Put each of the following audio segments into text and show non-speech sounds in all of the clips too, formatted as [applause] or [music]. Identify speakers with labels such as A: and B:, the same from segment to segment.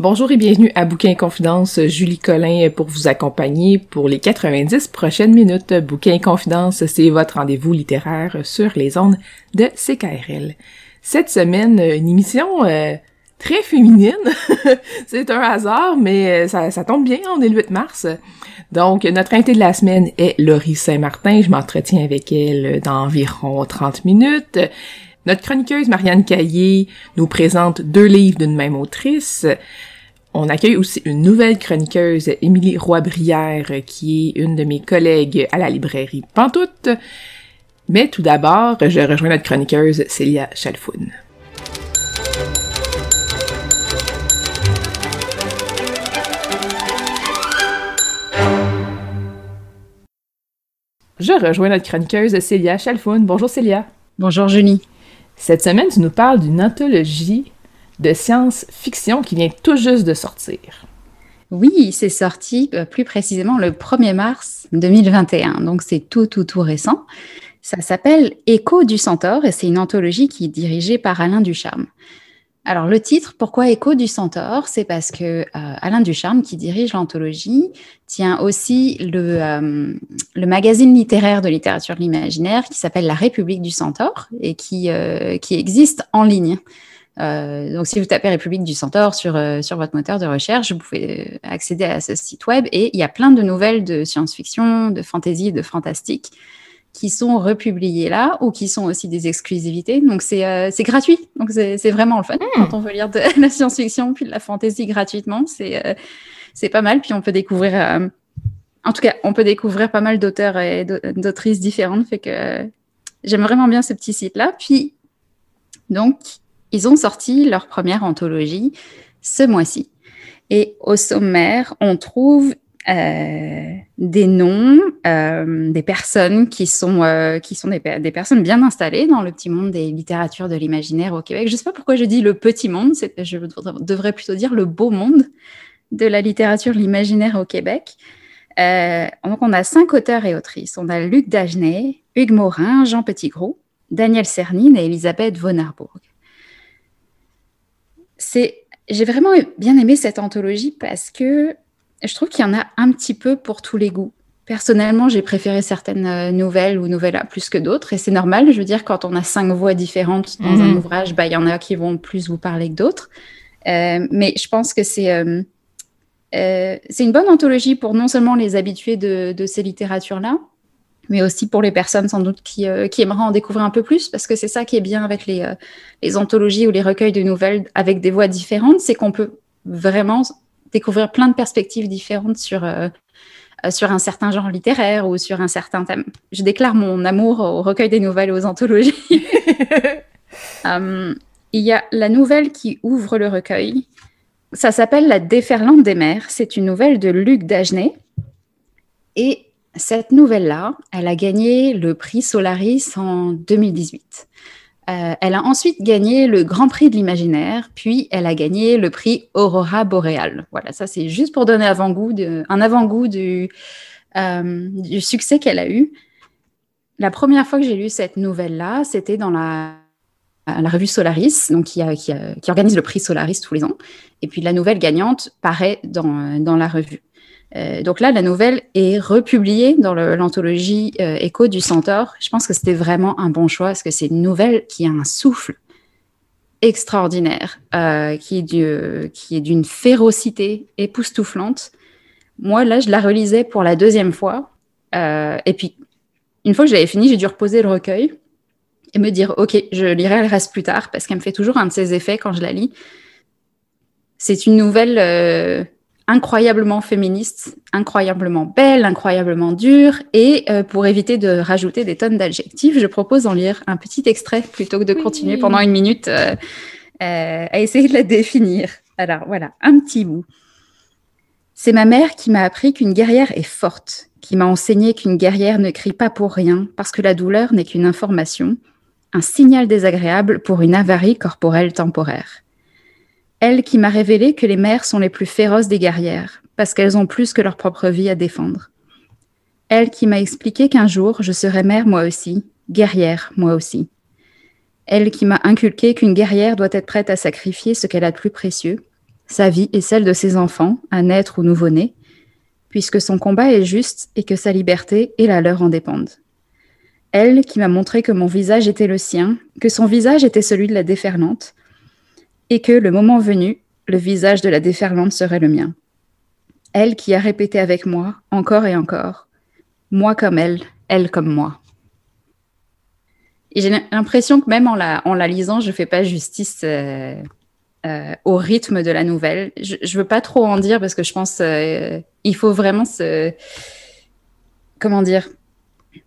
A: Bonjour et bienvenue à Bouquin Confidence. Julie Collin pour vous accompagner pour les 90 prochaines minutes. Bouquin Confidence, c'est votre rendez-vous littéraire sur les ondes de CKRL. Cette semaine, une émission euh, très féminine. [laughs] c'est un hasard, mais euh, ça, tombe bien, on est le 8 mars. Donc, notre invitée de la semaine est Laurie Saint-Martin. Je m'entretiens avec elle dans environ 30 minutes. Notre chroniqueuse Marianne Caillé nous présente deux livres d'une même autrice. On accueille aussi une nouvelle chroniqueuse, Émilie Roy-Brière, qui est une de mes collègues à la librairie Pantoute. Mais tout d'abord, je rejoins notre chroniqueuse Célia Chalfoun. Je rejoins notre chroniqueuse Célia Chalfoun. Bonjour Célia.
B: Bonjour Julie.
A: Cette semaine, tu nous parles d'une anthologie de science-fiction qui vient tout juste de sortir.
B: Oui, c'est sorti euh, plus précisément le 1er mars 2021, donc c'est tout, tout, tout récent. Ça s'appelle Écho du Centaure et c'est une anthologie qui est dirigée par Alain Ducharme. Alors le titre, pourquoi Écho du Centaure? C'est parce que euh, Alain Ducharme, qui dirige l'anthologie, tient aussi le, euh, le, magazine littéraire de littérature de l'imaginaire qui s'appelle La République du Centaure et qui, qui existe en ligne. Euh, donc, si vous tapez République du Centaure sur, euh, sur votre moteur de recherche, vous pouvez accéder à ce site web et il y a plein de nouvelles de science-fiction, de fantasy, de fantastique qui sont republiées là ou qui sont aussi des exclusivités. Donc, c'est euh, gratuit. Donc, c'est vraiment le fun hmm. quand on veut lire de [laughs] la science-fiction puis de la fantasy gratuitement. C'est c'est pas mal. Puis, on peut découvrir. en tout cas, on peut découvrir pas mal d'auteurs et d'autrices différentes. Fait que j'aime vraiment bien ce petit site-là. Puis, donc, ils ont sorti leur première anthologie ce mois-ci. Et au sommaire, on trouve euh, des noms, euh, des personnes qui sont, euh, qui sont des, personnes bien installées dans le petit monde des littératures de l'imaginaire au Québec. Je ne sais pas pourquoi je dis le petit monde, je devrais plutôt dire le beau monde de la littérature de l'imaginaire au Québec. donc, on a cinq auteurs et autrices. On a Luc Dagenet, Hugues Morin, Jean Petitgros, Daniel Cernine et Elisabeth von Arbourg c'est, j'ai vraiment bien aimé cette anthologie parce que je trouve qu'il y en a un petit peu pour tous les goûts. Personnellement, j'ai préféré certaines euh, nouvelles ou novellas plus que d'autres, et c'est normal. Je veux dire, quand on a cinq voix différentes dans un mhm. ouvrage, bah, il y en a qui vont plus vous parler que d'autres. Euh, mais je pense que c'est euh, c'est une bonne anthologie pour non seulement les habitués de, de ces littératures-là, mais aussi pour les personnes sans doute qui, euh, qui, aimeraient en découvrir un peu plus, parce que c'est ça qui est bien avec les, euh, les, anthologies ou les recueils de nouvelles avec des voix différentes, c'est qu'on peut vraiment découvrir plein de perspectives différentes sur, euh, sur un certain genre littéraire ou sur un certain thème. Je déclare mon amour au recueil des nouvelles et aux anthologies. [laughs] [laughs] il y a la nouvelle qui ouvre le recueil. Ça s'appelle La déferlante des mers. C'est une nouvelle de Luc Dagenet. Et cette nouvelle-là, elle a gagné le prix Solaris en 2018. Euh, elle a ensuite gagné le Grand Prix de l'imaginaire, puis elle a gagné le prix Aurora Boréal. Voilà, ça c'est juste pour donner un avant-goût du, euh, du succès qu'elle a eu. La première fois que j'ai lu cette nouvelle-là, c'était dans la, revue Solaris, donc qui, organise le prix Solaris tous les ans. Et puis la nouvelle gagnante paraît dans la revue. Euh, donc là, la nouvelle est republiée dans l'anthologie euh, Écho du Centaure. Je pense que c'était vraiment un bon choix parce que c'est une nouvelle qui a un souffle extraordinaire, qui est d'une férocité époustouflante. Moi, là, je la relisais pour la deuxième fois. et puis, une fois que j'avais fini, j'ai dû reposer le recueil et me dire, OK, je lirai le reste plus tard, parce qu'elle me fait toujours un de ses effets quand je la lis. C'est une nouvelle euh, incroyablement féministe, incroyablement belle, incroyablement dure, et euh, pour éviter de rajouter des tonnes d'adjectifs, je propose d'en lire un petit extrait plutôt que de continuer pendant une minute euh, à essayer de la définir. Alors voilà, un petit bout. C'est ma mère qui m'a appris qu'une guerrière est forte, qui m'a enseigné qu'une guerrière ne crie pas pour rien, parce que la douleur n'est qu'une information, un signal désagréable pour une avarie corporelle temporaire. Elle qui m'a révélé que les mères sont les plus féroces des guerrières, parce qu'elles ont plus que leur propre vie à défendre. Elle qui m'a expliqué qu'un jour je serais mère moi aussi, guerrière moi aussi. Elle qui m'a inculqué qu'une guerrière doit être prête à sacrifier ce qu'elle a de plus précieux, sa vie et celle de ses enfants, à naître ou nouveau-nés, puisque son combat est juste et que sa liberté et la leur en dépendent. Elle qui m'a montré que mon visage était le sien, que son visage était celui de la déferlante, et que, le moment venu, le visage de la déferlante serait le mien. Elle qui a répété avec moi, encore et encore, moi comme elle, elle comme moi. Et j'ai l'impression que même en la, lisant, je ne fais pas justice euh, euh, au rythme de la nouvelle. Je ne veux pas trop en dire parce que je pense qu'il euh, faut vraiment se... Comment dire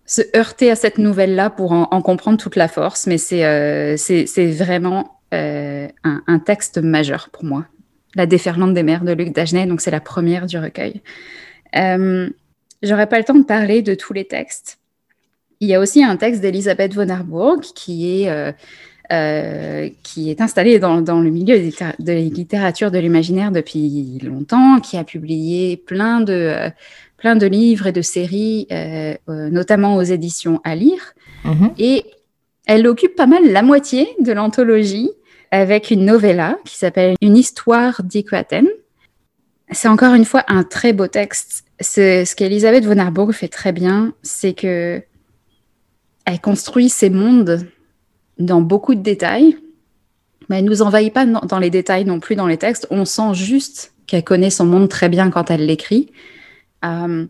B: se heurter à cette nouvelle-là pour en, comprendre toute la force, mais c'est vraiment euh, un, texte majeur pour moi. La déferlante des mers de Luc Dagenet, donc c'est la première du recueil. Euh, J'aurais pas le temps de parler de tous les textes. Il y a aussi un texte d'Elisabeth von Arburg qui est, euh, euh, qui est installée dans, dans, le milieu de la littérature de l'imaginaire depuis longtemps, qui a publié plein de plein de livres et de séries, notamment aux éditions à lire. Mhm. Et elle occupe pas mal la moitié de l'anthologie avec une novella qui s'appelle Une histoire d'Iquaten. C'est encore une fois un très beau texte. Ce qu'Elisabeth von Arburg fait très bien, c'est que elle construit ses mondes dans beaucoup de détails, mais elle nous envahit pas dans les détails non plus dans les textes. On sent juste qu'elle connaît son monde très bien quand elle l'écrit. Euh,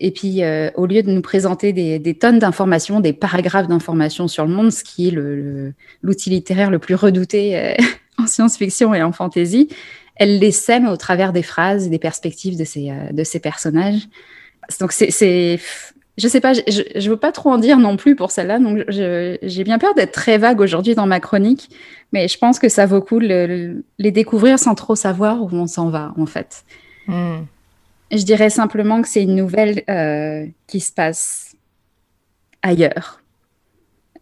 B: et puis, euh, au lieu de nous présenter des, tonnes d'informations, des paragraphes d'informations sur le monde, ce qui est l'outil littéraire le plus redouté euh, [laughs] en science-fiction et en fantasy, elle les sème au travers des phrases et des perspectives de ces, de ces personnages. Donc, c'est. Je sais pas, je, ne veux pas trop en dire non plus pour celle-là, donc j'ai bien peur d'être très vague aujourd'hui dans ma chronique, mais je pense que ça vaut cool de les découvrir sans trop savoir où on s'en va, en fait. Hmm. Je dirais simplement que c'est une nouvelle euh, qui se passe ailleurs,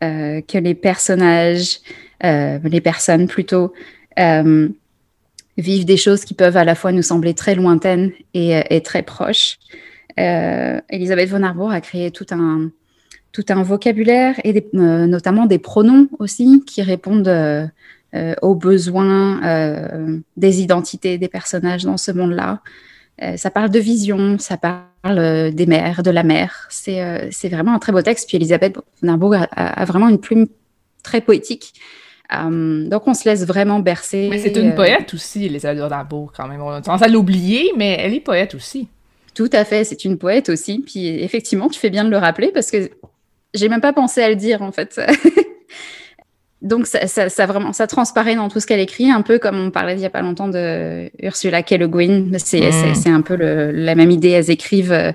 B: euh, que les personnages, euh, les personnes plutôt, vivent des choses qui peuvent à la fois nous sembler très lointaines et, très proches. Elisabeth von Arbour a créé tout un, tout un vocabulaire et notamment des pronoms aussi qui répondent aux besoins des identités des personnages dans ce monde-là. Euh, ça parle de vision, ça parle euh, des mers, de la mer. Euh, c'est vraiment un très beau texte. Puis Elisabeth Narbourg a, vraiment une plume très poétique. donc on se laisse vraiment bercer.
A: Mais c'est une poète aussi, Elisabeth Narbourg, quand même. On a tendance à l'oublier, mais elle est poète aussi.
B: Tout à fait, c'est une poète aussi. Puis effectivement, tu fais bien de le rappeler parce que j'ai même pas pensé à le dire en fait. [laughs] donc ça, vraiment, ça transparaît dans tout ce qu'elle écrit, un peu comme on parlait il n'y a pas longtemps de Ursula K. Le Guin. C'est mm. un peu la même idée. Elles écrivent euh,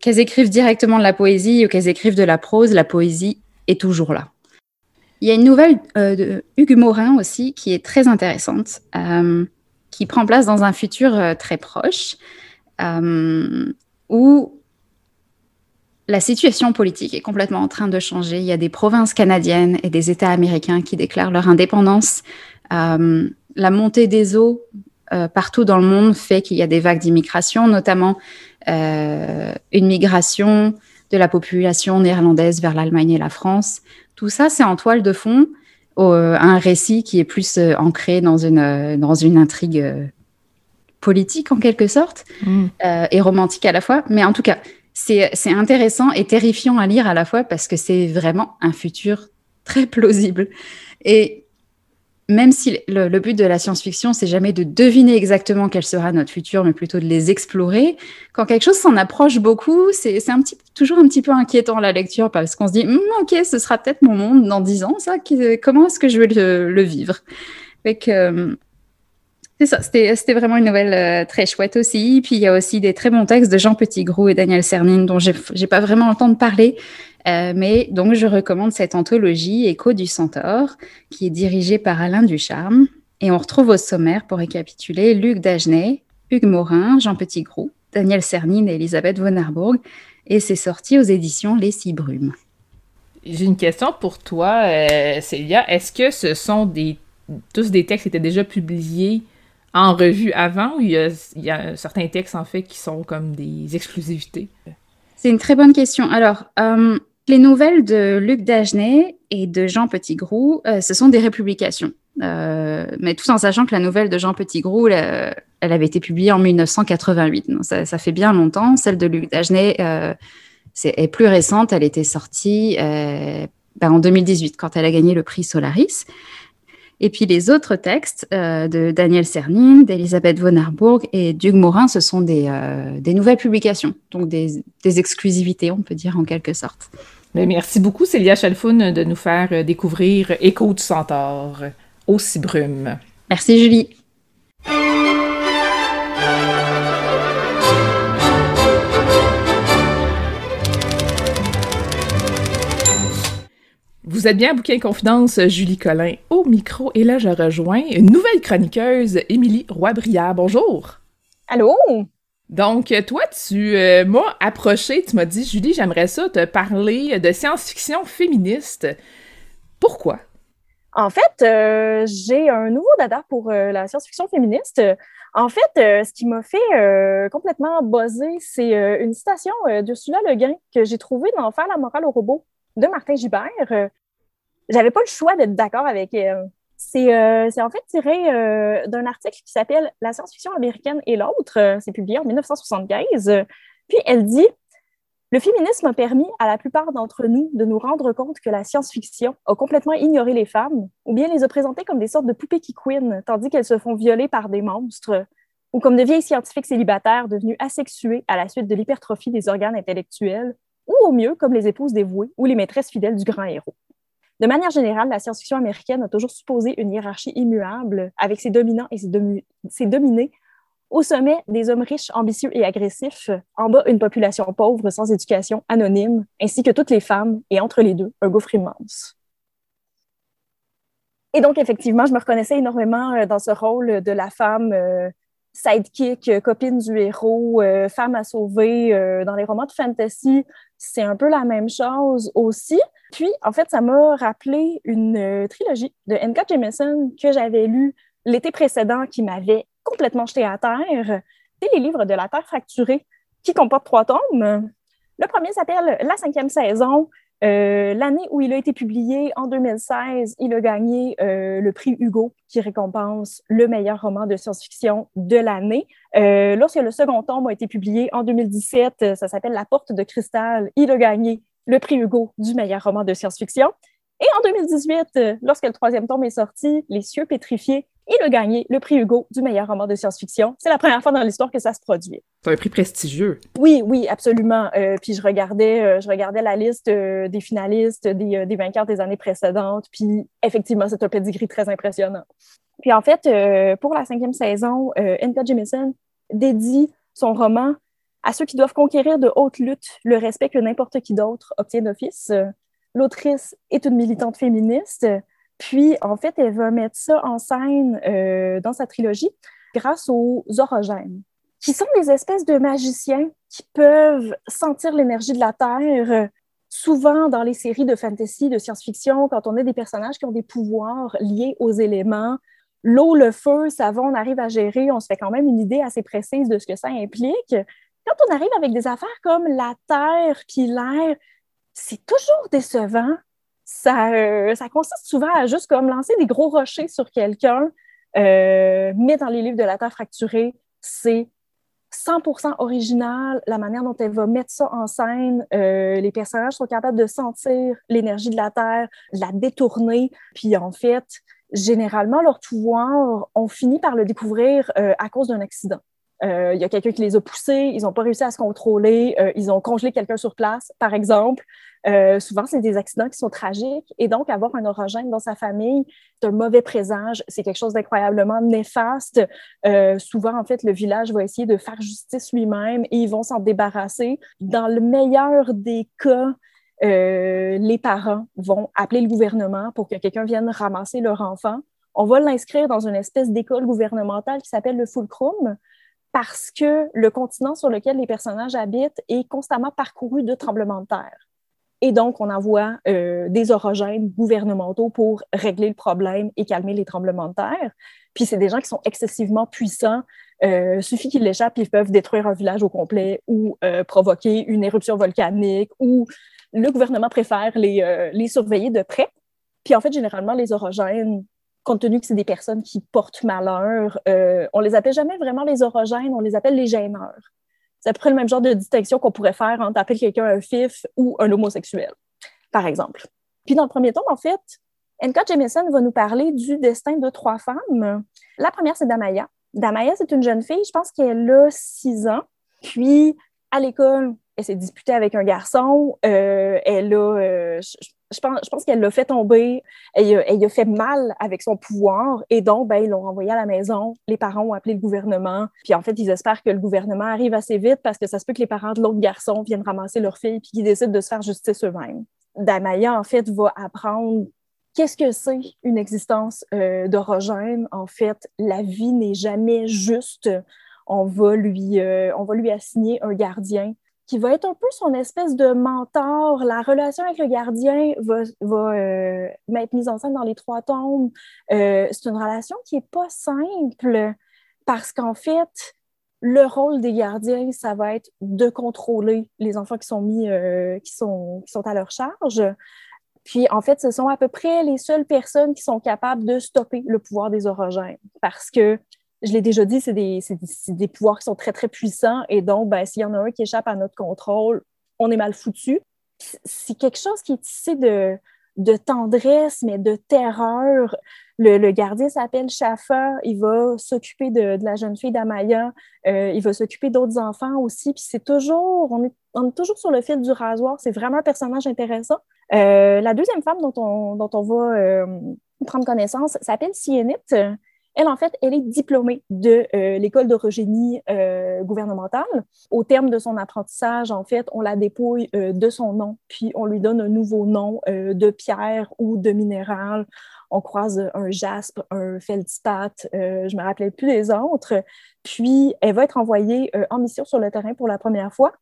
B: qu'elles écrivent directement de la poésie ou qu'elles écrivent de la prose, la poésie est toujours là. Il y a une nouvelle euh, de Hugues Morin aussi qui est très intéressante, euh, qui prend place dans un futur très proche, où la situation politique est complètement en train de changer. Il y a des provinces canadiennes et des États américains qui déclarent leur indépendance. Euh, la montée des eaux euh, partout dans le monde fait qu'il y a des vagues d'immigration, notamment euh, une migration de la population néerlandaise vers l'Allemagne et la France. Tout ça, c'est en toile de fond un récit qui est plus ancré dans une, dans une intrigue politique en quelque sorte mm. et romantique à la fois. Mais en tout cas, c'est intéressant et terrifiant à lire à la fois parce que c'est vraiment un futur très plausible. Et même si le, but de la science-fiction, c'est jamais de deviner exactement quel sera notre futur, mais plutôt de les explorer, quand quelque chose s'en approche beaucoup, c'est toujours un petit peu inquiétant la lecture parce qu'on se dit, hum, ok, ce sera peut-être mon monde dans dix ans, ça, comment est-ce que je vais le, vivre? Euh, c'est ça, c'était vraiment une nouvelle euh, très chouette aussi. Puis il y a aussi des très bons textes de Jean Petitgrou et Daniel Cernine dont j'ai pas vraiment le temps de parler, euh, mais donc, je recommande cette anthologie Écho du Centaure, qui est dirigée par Alain Ducharme. Et on retrouve au sommaire, pour récapituler, Luc Dagenet, Hugues Morin, Jean Petitgrou, Daniel Cernine et Elisabeth von Arburg. Et c'est sorti aux éditions Les Six Brumes.
A: J'ai une question pour toi, euh, Célia. Est-ce que ce sont tous des textes qui étaient déjà publiés en revue avant ou il y, a, certains textes, en fait, qui sont comme des exclusivités?
B: C'est une très bonne question. Alors, euh, les nouvelles de Luc Dagenet et de Jean Petitgrou, euh, ce sont des républications. Euh, mais tout en sachant que la nouvelle de Jean Petitgrou, elle, avait été publiée en 1988. Donc ça, fait bien longtemps. Celle de Luc Dagenet est, plus récente. Elle était sortie ben, en 2018 quand elle a gagné le prix Solaris. Et puis les autres textes euh, de Daniel Cernine, d'Elisabeth von Arburg et d'Hugues Morin, ce sont des, euh, des, nouvelles publications, donc des, des, exclusivités, on peut dire en quelque sorte.
A: Mais merci beaucoup, Célia Chalfoun, de nous faire euh, découvrir Écho du Centaure, aussi brume.
B: Merci, Julie.
A: Vous êtes bien à Bouquin Confidence, Julie Collin au micro. Et là, je rejoins une nouvelle chroniqueuse, Émilie Roy-Briard. Bonjour.
C: Allô?
A: Donc, toi, tu euh, m'as approché, tu m'as dit, Julie, j'aimerais ça te parler de science-fiction féministe. Pourquoi?
C: En fait, euh, j'ai un nouveau dada pour euh, la science-fiction féministe. En fait, ce qui m'a fait complètement buzzer, c'est une citation d'Ursula Le Guin que j'ai trouvée dans Faire la morale au robot de Martin Gibert j'avais pas le choix d'être d'accord avec elle. C'est euh, en fait tiré euh, d'un article qui s'appelle La science-fiction américaine et l'autre. Euh, c'est publié en 1975. Puis elle dit Le féminisme a permis à la plupart d'entre nous de nous rendre compte que la science-fiction a complètement ignoré les femmes ou bien les a présentées comme des sortes de poupées qui couinent, tandis qu'elles se font violer par des monstres ou comme de vieilles scientifiques célibataires devenues asexuées à la suite de l'hypertrophie des organes intellectuels, ou au mieux comme les épouses dévouées ou les maîtresses fidèles du grand héros. De manière générale, la science-fiction américaine a toujours supposé une hiérarchie immuable avec ses dominants et ses, dominés. Au sommet, des hommes riches, ambitieux et agressifs. En bas, une population pauvre, sans éducation, anonyme, ainsi que toutes les femmes. Et entre les deux, un gouffre immense. Et donc, effectivement, je me reconnaissais énormément euh, dans ce rôle de la femme euh, sidekick, euh, copine du héros, femme à sauver. Dans les romans de fantasy, c'est un peu la même chose aussi. Puis, en fait, ça m'a rappelé une euh, trilogie de N.K. Jameson que j'avais lu l'été précédent qui m'avait complètement jeté à terre. C'est les livres de la Terre fracturée qui comportent trois tomes. Le premier s'appelle La cinquième saison. Euh, l'année où il a été publié, en 2016, il a gagné euh, le prix Hugo qui récompense le meilleur roman de science-fiction de l'année. lorsque le second tome a été publié en 2017, ça s'appelle La porte de cristal, il a gagné le prix Hugo du meilleur roman de science-fiction. Et en 2018, euh, lorsque le troisième tome est sorti, Les cieux pétrifiés, il a gagné le prix Hugo du meilleur roman de science-fiction. C'est la première fois dans l'histoire que ça se produit.
A: C'est un prix prestigieux.
C: Oui, oui, absolument. Euh, puis je regardais, euh, je regardais la liste des finalistes, des, des, vainqueurs des années précédentes. Puis effectivement, c'est un pedigree très impressionnant. Puis en fait, pour la cinquième saison, N.K. Jemisin dédie son roman à ceux qui doivent conquérir de haute lutte le respect que n'importe qui d'autre obtient d'office. L'autrice est une militante féministe, puis en fait, elle va mettre ça en scène euh, dans sa trilogie grâce aux orogènes, qui sont des espèces de magiciens qui peuvent sentir l'énergie de la Terre. Souvent, dans les séries de fantasy, de science-fiction, quand on a des personnages qui ont des pouvoirs liés aux éléments, l'eau, le feu, va, on arrive à gérer, on se fait quand même une idée assez précise de ce que ça implique quand on arrive avec des affaires comme la terre puis l'air, c'est toujours décevant. Ça, euh, ça consiste souvent à juste comme lancer des gros rochers sur quelqu'un, euh, mais dans les livres de la terre fracturée, c'est 100% original, la manière dont elle va mettre ça en scène. Euh, les personnages sont capables de sentir l'énergie de la Terre, la détourner. Puis en fait, généralement, leur pouvoir, on finit par le découvrir à cause d'un accident. Il y a quelqu'un qui les a poussés, ils n'ont pas réussi à se contrôler, ils ont congelé quelqu'un sur place, par exemple. Euh, souvent, c'est des accidents qui sont tragiques. Et donc, avoir un orogène dans sa famille, c'est un mauvais présage. C'est quelque chose d'incroyablement néfaste. Euh, souvent, en fait, le village va essayer de faire justice lui-même et ils vont s'en débarrasser. Dans le meilleur des cas, euh, les parents vont appeler le gouvernement pour que quelqu'un vienne ramasser leur enfant. On va l'inscrire dans une espèce d'école gouvernementale qui s'appelle le Fulcrum parce que le continent sur lequel les personnages habitent est constamment parcouru de tremblements de terre. Et donc, on envoie euh, des orogènes gouvernementaux pour régler le problème et calmer les tremblements de terre. Puis, c'est des gens qui sont excessivement puissants. Euh, suffit qu'ils l'échappent, ils peuvent détruire un village au complet ou euh, provoquer une éruption volcanique ou le gouvernement préfère les, les surveiller de près. Puis, en fait, généralement, les orogènes, compte tenu que c'est des personnes qui portent malheur, on les appelle jamais vraiment les orogènes, on les appelle les gêneurs. C'est à peu près le même genre de distinction qu'on pourrait faire entre appeler quelqu'un un fif ou un homosexuel, par exemple. Puis dans le premier tome, en fait, N.K. Jameson va nous parler du destin de trois femmes. La première, c'est Damaya. Damaya, c'est une jeune fille, je pense qu'elle a six ans. Puis, à l'école, elle s'est disputée avec un garçon. Euh, elle a, euh, je pense qu'elle l'a fait tomber, elle, elle, a fait mal avec son pouvoir et donc, ben, ils l'ont renvoyée à la maison. Les parents ont appelé le gouvernement. Puis en fait, ils espèrent que le gouvernement arrive assez vite parce que ça se peut que les parents de l'autre garçon viennent ramasser leur fille puis qu'ils décident de se faire justice eux-mêmes. Damaya, en fait, va apprendre qu'est-ce que c'est une existence euh, d'orogène. En fait, la vie n'est jamais juste. On va lui, euh, on va lui assigner un gardien qui va être un peu son espèce de mentor. La relation avec le gardien va, va euh, être mise en scène dans les trois tomes. Euh, c'est une relation qui n'est pas simple parce qu'en fait, le rôle des gardiens, ça va être de contrôler les enfants qui sont mis, euh, qui, sont, qui sont à leur charge. Puis, en fait, ce sont à peu près les seules personnes qui sont capables de stopper le pouvoir des orogènes parce que je l'ai déjà dit, c'est des, pouvoirs qui sont très, très puissants. Et donc, ben, s'il y en a un qui échappe à notre contrôle, on est mal foutu. C'est quelque chose qui est tissé de, tendresse, mais de terreur. Le, gardien s'appelle Shafa. Il va s'occuper de, la jeune fille d'Amaya. Euh, il va s'occuper d'autres enfants aussi. Puis c'est toujours, on est, toujours sur le fil du rasoir. C'est vraiment un personnage intéressant. Euh, la deuxième femme dont on, dont on va euh, prendre connaissance s'appelle Sienit. Elle, en fait, elle est diplômée de euh, l'école d'orogénie euh, gouvernementale. Au terme de son apprentissage, en fait, on la dépouille euh, de son nom, puis on lui donne un nouveau nom de pierre ou de minéral. On croise un jaspe, un feldspath, je me rappelais plus des autres. Puis, elle va être envoyée en mission sur le terrain pour la première fois.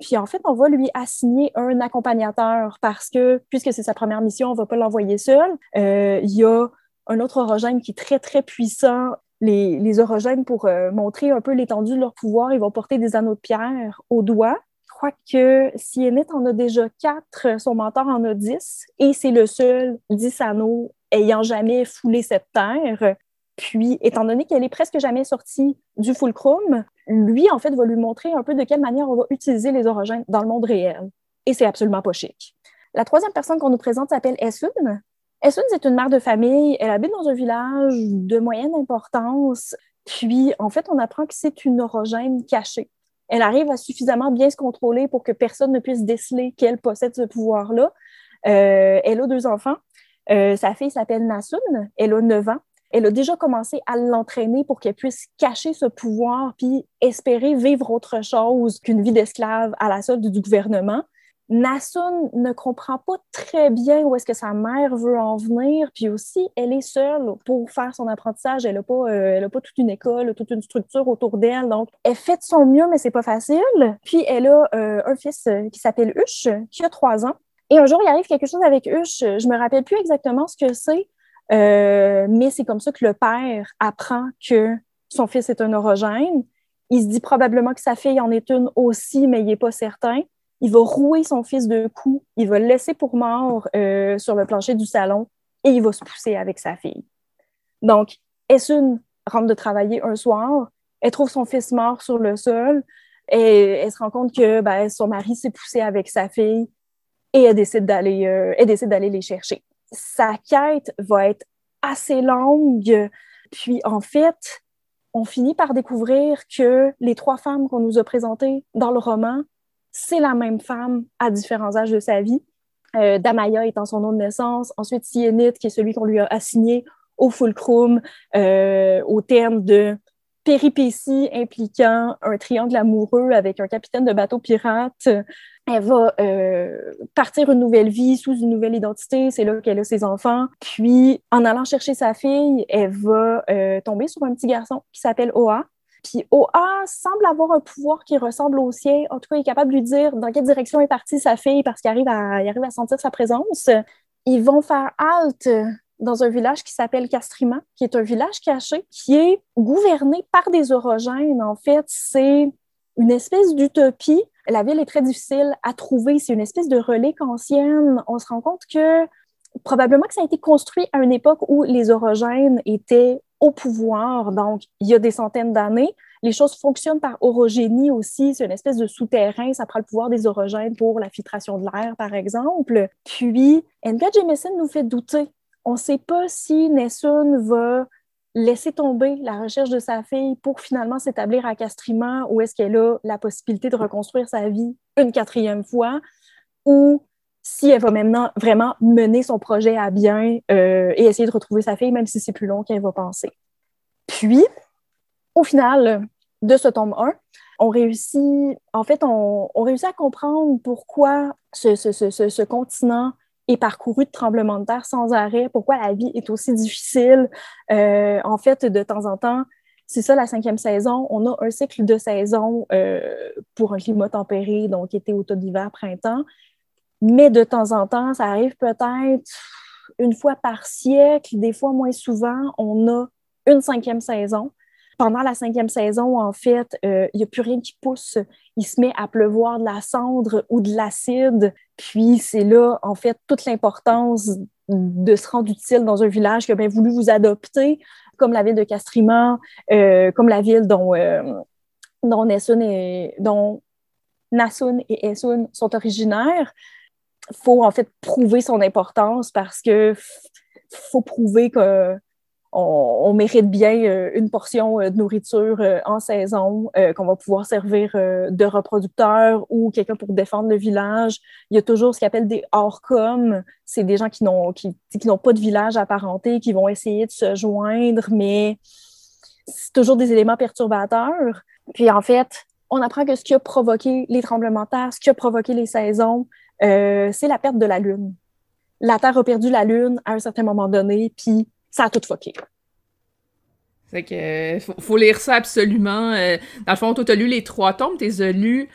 C: Puis en fait, on va lui assigner un accompagnateur parce que, puisque c'est sa première mission, on ne va pas l'envoyer seul. Il y a un autre orogène qui est très, très puissant. Les, orogènes, pour euh, montrer un peu l'étendue de leur pouvoir, ils vont porter des anneaux de pierre au doigt. Je crois que Siennet en a déjà quatre, son mentor en a dix, et c'est le seul dix anneaux ayant jamais foulé cette terre. Puis, étant donné qu'elle est presque jamais sortie du fulcrum, lui, en fait, va lui montrer un peu de quelle manière on va utiliser les orogènes dans le monde réel. Et c'est absolument pas chic. La troisième personne qu'on nous présente s'appelle Essun. Essun, c'est une mère de famille? Elle habite dans un village de moyenne importance. Puis, en fait, on apprend que c'est une orogène cachée. Elle arrive à suffisamment bien se contrôler pour que personne ne puisse déceler qu'elle possède ce pouvoir-là. Euh, elle a deux enfants. Euh, sa fille s'appelle Nasun. Elle a 9 ans. Elle a déjà commencé à l'entraîner pour qu'elle puisse cacher ce pouvoir puis espérer vivre autre chose qu'une vie d'esclave à la solde du gouvernement. Nasun ne comprend pas très bien où est-ce que sa mère veut en venir, puis aussi, elle est seule pour faire son apprentissage. Elle n'a pas, euh, pas toute une école, toute une structure autour d'elle. Donc, elle fait de son mieux, mais c'est pas facile. Puis, elle a euh, un fils euh, qui s'appelle Hush, qui a trois ans. Et un jour, il arrive quelque chose avec Hush. Je me rappelle plus exactement ce que c'est, mais c'est comme ça que le père apprend que son fils est un orogène. Il se dit probablement que sa fille en est une aussi, mais il n'est pas certain il va rouer son fils de coups, il va le laisser pour mort euh, sur le plancher du salon et il va se pousser avec sa fille. Donc, Essun rentre de travailler un soir, elle trouve son fils mort sur le sol et elle se rend compte que ben, son mari s'est poussé avec sa fille et elle décide d'aller euh, décide d'aller les chercher. Sa quête va être assez longue. Puis en fait, on finit par découvrir que les trois femmes qu'on nous a présentées dans le roman, c'est la même femme à différents âges de sa vie. Euh, Damaya étant son nom de naissance, ensuite Sienit, qui est celui qu'on lui a assigné au fulcrum, euh, au terme de péripéties impliquant un triangle amoureux avec un capitaine de bateau pirate. Elle va euh, partir une nouvelle vie sous une nouvelle identité. C'est là qu'elle a ses enfants. Puis, en allant chercher sa fille, elle va euh, tomber sur un petit garçon qui s'appelle Oa. Puis Oa semble avoir un pouvoir qui ressemble au sien. En tout cas, il est capable de lui dire dans quelle direction est partie sa fille parce qu'il arrive à, sentir sa présence. Ils vont faire halte dans un village qui s'appelle Castrima, qui est un village caché, qui est gouverné par des orogènes. En fait, c'est une espèce d'utopie. La ville est très difficile à trouver. C'est une espèce de relique ancienne. On se rend compte que probablement que ça a été construit à une époque où les orogènes étaient au pouvoir, donc il y a des centaines d'années. Les choses fonctionnent par orogénie aussi. C'est une espèce de souterrain. Ça prend le pouvoir des orogènes pour la filtration de l'air, par exemple. Puis, N.K. Jemisin nous fait douter on ne sait pas si Nessun va laisser tomber la recherche de sa fille pour finalement s'établir à Castriment ou est-ce qu'elle a la possibilité de reconstruire sa vie une quatrième fois ou si elle va maintenant vraiment mener son projet à bien euh, et essayer de retrouver sa fille, même si c'est plus long qu'elle va penser. Puis, au final de ce tome 1, on réussit, en fait, on, réussit à comprendre pourquoi ce continent est parcouru de tremblements de terre sans arrêt, pourquoi la vie est aussi difficile. Euh, en fait, de temps en temps, c'est ça la cinquième saison. On a un cycle de saison euh, pour un climat tempéré, donc été, automne, hiver, printemps. Mais de temps en temps, ça arrive peut-être une fois par siècle, des fois moins souvent, on a une cinquième saison. Pendant la cinquième saison, en fait, euh, il n'y a plus rien qui pousse. Il se met à pleuvoir de la cendre ou de l'acide. Puis c'est là, en fait, toute l'importance de se rendre utile dans un village qui a bien voulu vous adopter, comme la ville de Castriment, euh, comme la ville dont, euh, et, dont Nassun et Essun sont originaires. Faut en fait prouver son importance parce que faut prouver que on, mérite bien euh, une portion euh, de nourriture euh, en saison qu'on va pouvoir servir de reproducteur ou quelqu'un pour défendre le village. Il y a toujours ce qu'on appelle des hors-com. C'est des gens qui n'ont qui, n'ont pas de village apparenté, qui vont essayer de se joindre, mais c'est toujours des éléments perturbateurs. Puis en fait, on apprend que ce qui a provoqué les tremblements de terre, ce qui a provoqué les saisons, c'est la perte de la Lune. La Terre a perdu la Lune à un certain moment donné, puis ça a tout fucké.
A: Fait que faut, lire ça absolument. Euh, dans le fond, toi, as lu les trois tomes, t'es as lus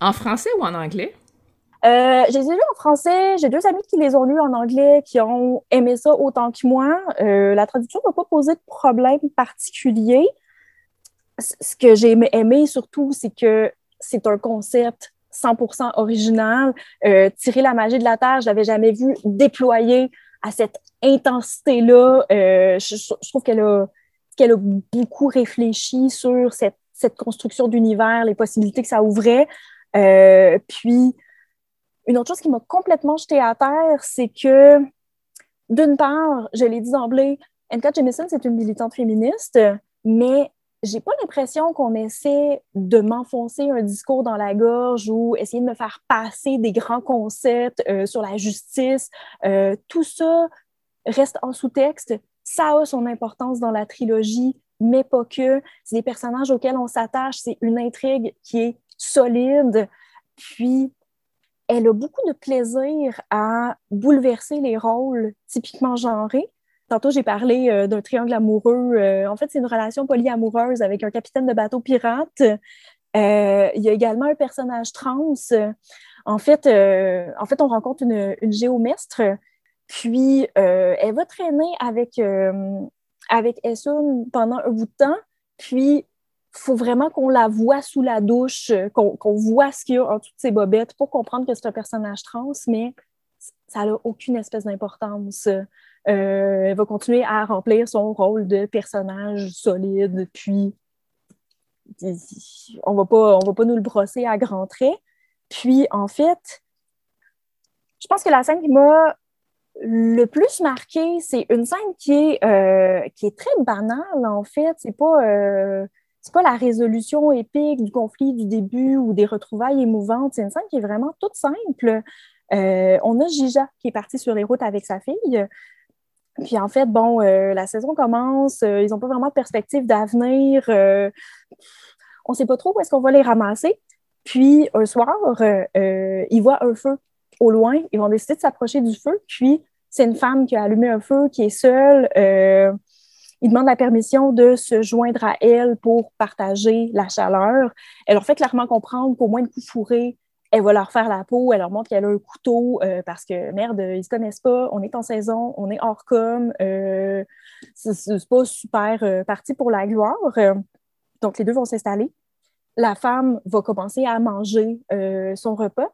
A: en français ou en anglais?
C: Euh, je les ai lus en français. J'ai deux amis qui les ont lus en anglais, qui ont aimé ça autant que moi. Euh, la traduction n'a pas posé de problème particulier. Ce que j'ai aimé surtout, c'est que c'est un concept 100% original. tirer la magie de la Terre, je l'avais jamais vu déployer à cette intensité-là. Euh, je, trouve qu'elle a, qu'elle a beaucoup réfléchi sur cette, cette construction d'univers, les possibilités que ça ouvrait. Euh, puis, une autre chose qui m'a complètement jetée à terre, c'est que, d'une part, je l'ai dit d'emblée, N.K. Jemisin, c'est une militante féministe, mais j'ai pas l'impression qu'on essaie de m'enfoncer un discours dans la gorge ou essayer de me faire passer des grands concepts euh, sur la justice. tout ça, reste en sous-texte. Ça a son importance dans la trilogie, mais pas que. C'est des personnages auxquels on s'attache. C'est une intrigue qui est solide. Puis, elle a beaucoup de plaisir à bouleverser les rôles typiquement genrés. Tantôt, j'ai parlé euh, d'un triangle amoureux. Euh, en fait, c'est une relation polyamoureuse avec un capitaine de bateau pirate. Euh, il y a également un personnage trans. En fait, en fait on rencontre une, géomestre puis, elle va traîner avec, avec Essun pendant un bout de temps. Puis, il faut vraiment qu'on la voit sous la douche, qu'on voit ce qu'il y a en toutes ses bobettes pour comprendre que c'est un personnage trans, mais ça n'a aucune espèce d'importance. Euh, elle va continuer à remplir son rôle de personnage solide, puis on ne va pas nous le brosser à grands traits. Puis, en fait, je pense que la scène qui m'a le plus marqué, c'est une scène qui est, euh, qui est très banale, en fait. C'est pas, euh, pas la résolution épique du conflit du début ou des retrouvailles émouvantes. C'est une scène qui est vraiment toute simple. On a Gija qui est parti sur les routes avec sa fille. Puis en fait, bon, la saison commence, ils n'ont pas vraiment de perspective d'avenir. on ne sait pas trop où est-ce qu'on va les ramasser. Puis un soir, ils voient un feu au loin, ils vont décider de s'approcher du feu, puis c'est une femme qui a allumé un feu, qui est seule. Euh, ils demandent la permission de se joindre à elle pour partager la chaleur. Elle leur fait clairement comprendre qu'au moins de coup fourré, elle va leur faire la peau, elle leur montre qu'elle a un couteau euh, parce que merde, ils se connaissent pas, on est en saison, on est hors com, euh, c'est pas super euh, parti pour la gloire. donc les deux vont s'installer. La femme va commencer à manger son repas.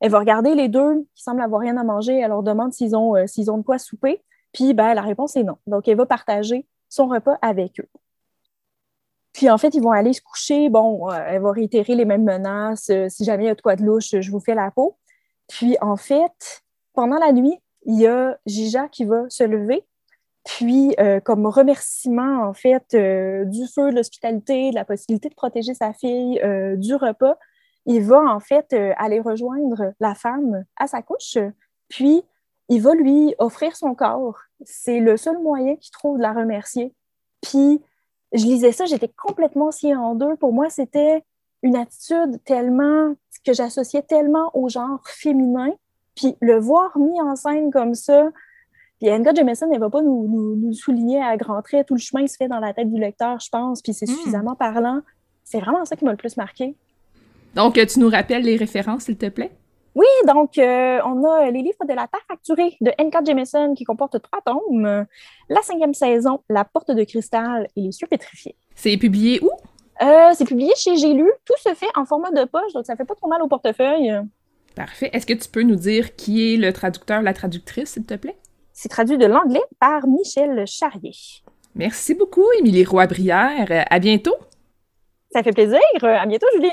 C: Elle va regarder les deux qui semblent avoir rien à manger. Elle leur demande s'ils ont, euh, ont de quoi souper. Puis ben, la réponse est non. Donc, elle va partager son repas avec eux. Puis en fait, ils vont aller se coucher. Bon, euh, elle va réitérer les mêmes menaces. Euh, si jamais il y a de quoi de louche, je vous fais la peau. Puis en fait, pendant la nuit, il y a Gija qui va se lever. Puis, comme remerciement, en fait, du feu, de l'hospitalité, de la possibilité de protéger sa fille, du repas, il va en fait euh, aller rejoindre la femme à sa couche, puis il va lui offrir son corps. C'est le seul moyen qu'il trouve de la remercier. Puis je lisais ça, j'étais complètement sciée en deux. Pour moi, c'était une attitude tellement que j'associais tellement au genre féminin. Puis le voir mis en scène comme ça, puis Anne Jameson, elle ne va pas nous, souligner à grands traits. Tout le chemin se fait dans la tête du lecteur, je pense, puis c'est hmm. suffisamment parlant. C'est vraiment ça qui m'a le plus marqué.
A: Donc, tu nous rappelles les références, s'il te plaît?
C: Oui, donc euh, on a les livres de la Terre facturée de N.K. Jameson qui comportent trois tomes, la cinquième saison, La Porte de cristal et Les cieux pétrifiés.
A: C'est publié où?
C: Euh, c'est publié chez J'ai lu. Tout se fait en format de poche, donc ça fait pas trop mal au portefeuille.
A: Parfait. Est-ce que tu peux nous dire qui est le traducteur, la traductrice, s'il te plaît?
C: C'est traduit de l'anglais par Michel Charrier.
A: Merci beaucoup, Émilie Roy-Brière. À bientôt.
C: Ça fait plaisir. À bientôt, Julie.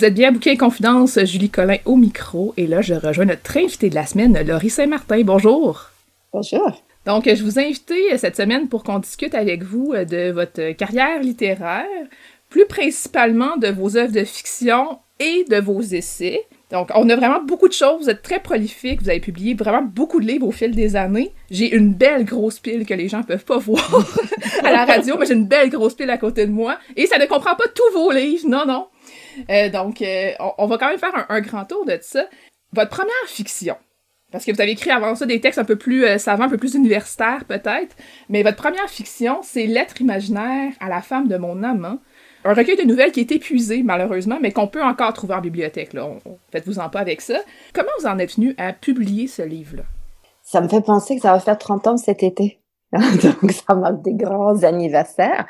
A: Vous êtes bien à Confidence, Julie Collin au micro, et là, je rejoins notre invitée de la semaine, Laurie Saint-Martin. Bonjour.
D: Bonjour.
A: Donc, je vous ai invité cette semaine pour qu'on discute avec vous de votre carrière littéraire, plus principalement de vos œuvres de fiction et de vos essais. Donc, on a vraiment beaucoup de choses. Vous êtes très prolifique. Vous avez publié vraiment beaucoup de livres au fil des années. J'ai une belle grosse pile que les gens peuvent pas voir [laughs] à la radio, mais j'ai une belle grosse pile à côté de moi. Et ça ne comprend pas tous vos livres. Non, non. Euh, donc, euh, on, va quand même faire un, grand tour de ça. Votre première fiction, parce que vous avez écrit avant ça des textes un peu plus euh, savants, un peu plus universitaires peut-être, mais votre première fiction, c'est Lettre imaginaire à la femme de mon amant. Un recueil de nouvelles qui est épuisé, malheureusement, mais qu'on peut encore trouver en bibliothèque. Là. Faites-vous en pas avec ça. Comment vous en êtes venu à publier ce livre-là?
D: Ça me fait penser que ça va faire 30 ans cet été. [laughs] Donc, ça marque des grands anniversaires.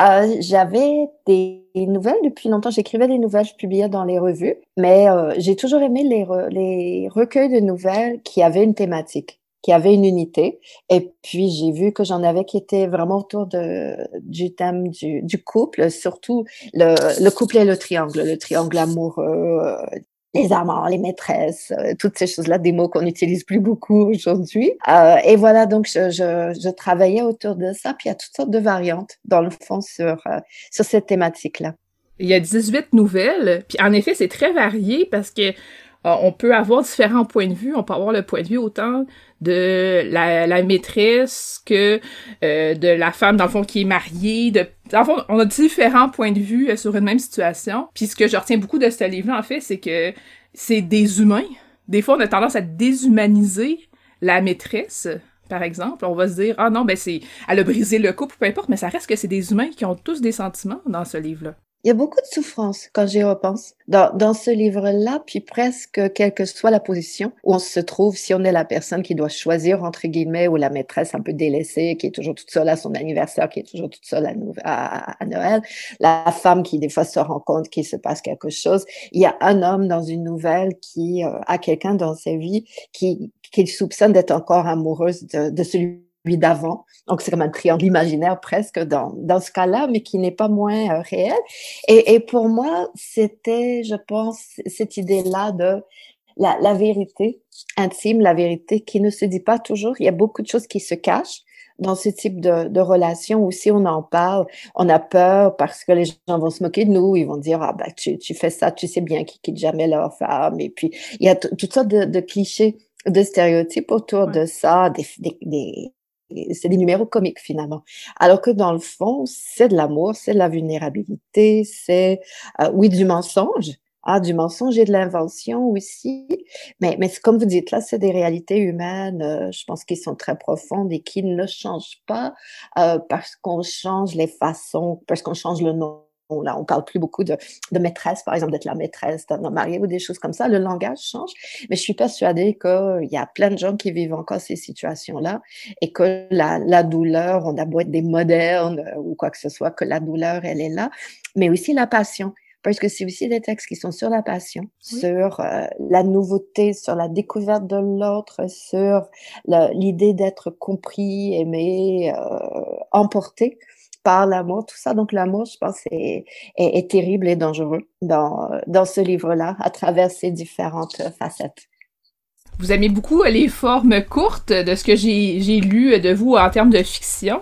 D: Euh, J'avais des nouvelles depuis longtemps. J'écrivais des nouvelles, je publiais dans les revues, mais euh, j'ai toujours aimé les, les recueils de nouvelles qui avaient une thématique qui avaient une unité. Et puis, j'ai vu que j'en avais qui étaient vraiment autour de, du thème du, du couple, surtout le, le couple et le triangle, le triangle amoureux, les amants, les maîtresses, euh, toutes ces choses-là, des mots qu'on n'utilise plus beaucoup aujourd'hui. Euh, et voilà, donc je, je, je, travaillais autour de ça, puis il y a toutes sortes de variantes, dans le fond, sur, euh, sur cette thématique-là.
A: Il y a 18 nouvelles, puis en effet, c'est très varié parce que on peut avoir différents points de vue. On peut avoir le point de vue autant de la, la maîtresse que euh, de la femme, dans le fond, qui est mariée. De... Dans le fond, on a différents points de vue euh, sur une même situation. Puis ce que je retiens beaucoup de ce livre-là, en fait, c'est que c'est des humains. Des fois, on a tendance à déshumaniser la maîtresse, par exemple. On va se dire, ah non, ben c'est, elle a brisé le couple, peu importe, mais ça reste que c'est des humains qui ont tous des sentiments dans ce livre-là.
D: Il y a beaucoup de souffrance quand j'y repense dans, dans ce livre-là, puis presque quelle que soit la position où on se trouve, si on est la personne qui doit choisir, entre guillemets, ou la maîtresse un peu délaissée, qui est toujours toute seule à son anniversaire, qui est toujours toute seule à, à, à Noël, la femme qui des fois se rend compte qu'il se passe quelque chose. Il y a un homme dans une nouvelle qui euh, a quelqu'un dans sa vie qui, qui soupçonne d'être encore amoureuse de, de celui d'avant. Donc, c'est comme un triangle imaginaire presque dans, dans ce cas-là, mais qui n'est pas moins euh, réel. Et, et, pour moi, c'était, je pense, cette idée-là de la, la, vérité intime, la vérité qui ne se dit pas toujours. Il y a beaucoup de choses qui se cachent dans ce type de, de relation où si on en parle, on a peur parce que les gens vont se moquer de nous, ils vont dire ah ben tu, tu fais ça, tu sais bien qu'ils quittent jamais leur femme et puis il y a toutes sortes de, de clichés, de stéréotypes autour de ça, des, des, des c'est des numéros comiques finalement. Alors que dans le fond, c'est de l'amour, c'est de la vulnérabilité, c'est euh, oui du mensonge, ah du mensonge et de l'invention aussi. Mais mais comme vous dites là, c'est des réalités humaines. Euh, je pense qu'ils sont très profondes et qui ne changent pas euh, parce qu'on change les façons, parce qu'on change le nom On parle plus beaucoup de, maîtresse, par exemple, d'être la maîtresse d'un homme marié ou des choses comme ça. Le langage change, mais je suis persuadée qu'il y a plein de gens qui vivent encore ces situations-là et que la, douleur, on a beau être des modernes ou quoi que ce soit, que la douleur, elle est là, mais aussi la passion. Parce que c'est aussi des textes qui sont sur la passion, sur euh, la nouveauté, sur la découverte de l'autre, sur l'idée d'être compris, aimé, euh, emporté par l'amour, tout ça. Donc l'amour, je pense, est, est, terrible et dangereux dans, dans ce livre-là, à travers ses différentes facettes.
A: Vous aimez beaucoup les formes courtes de ce que j'ai lu de vous en termes de fiction.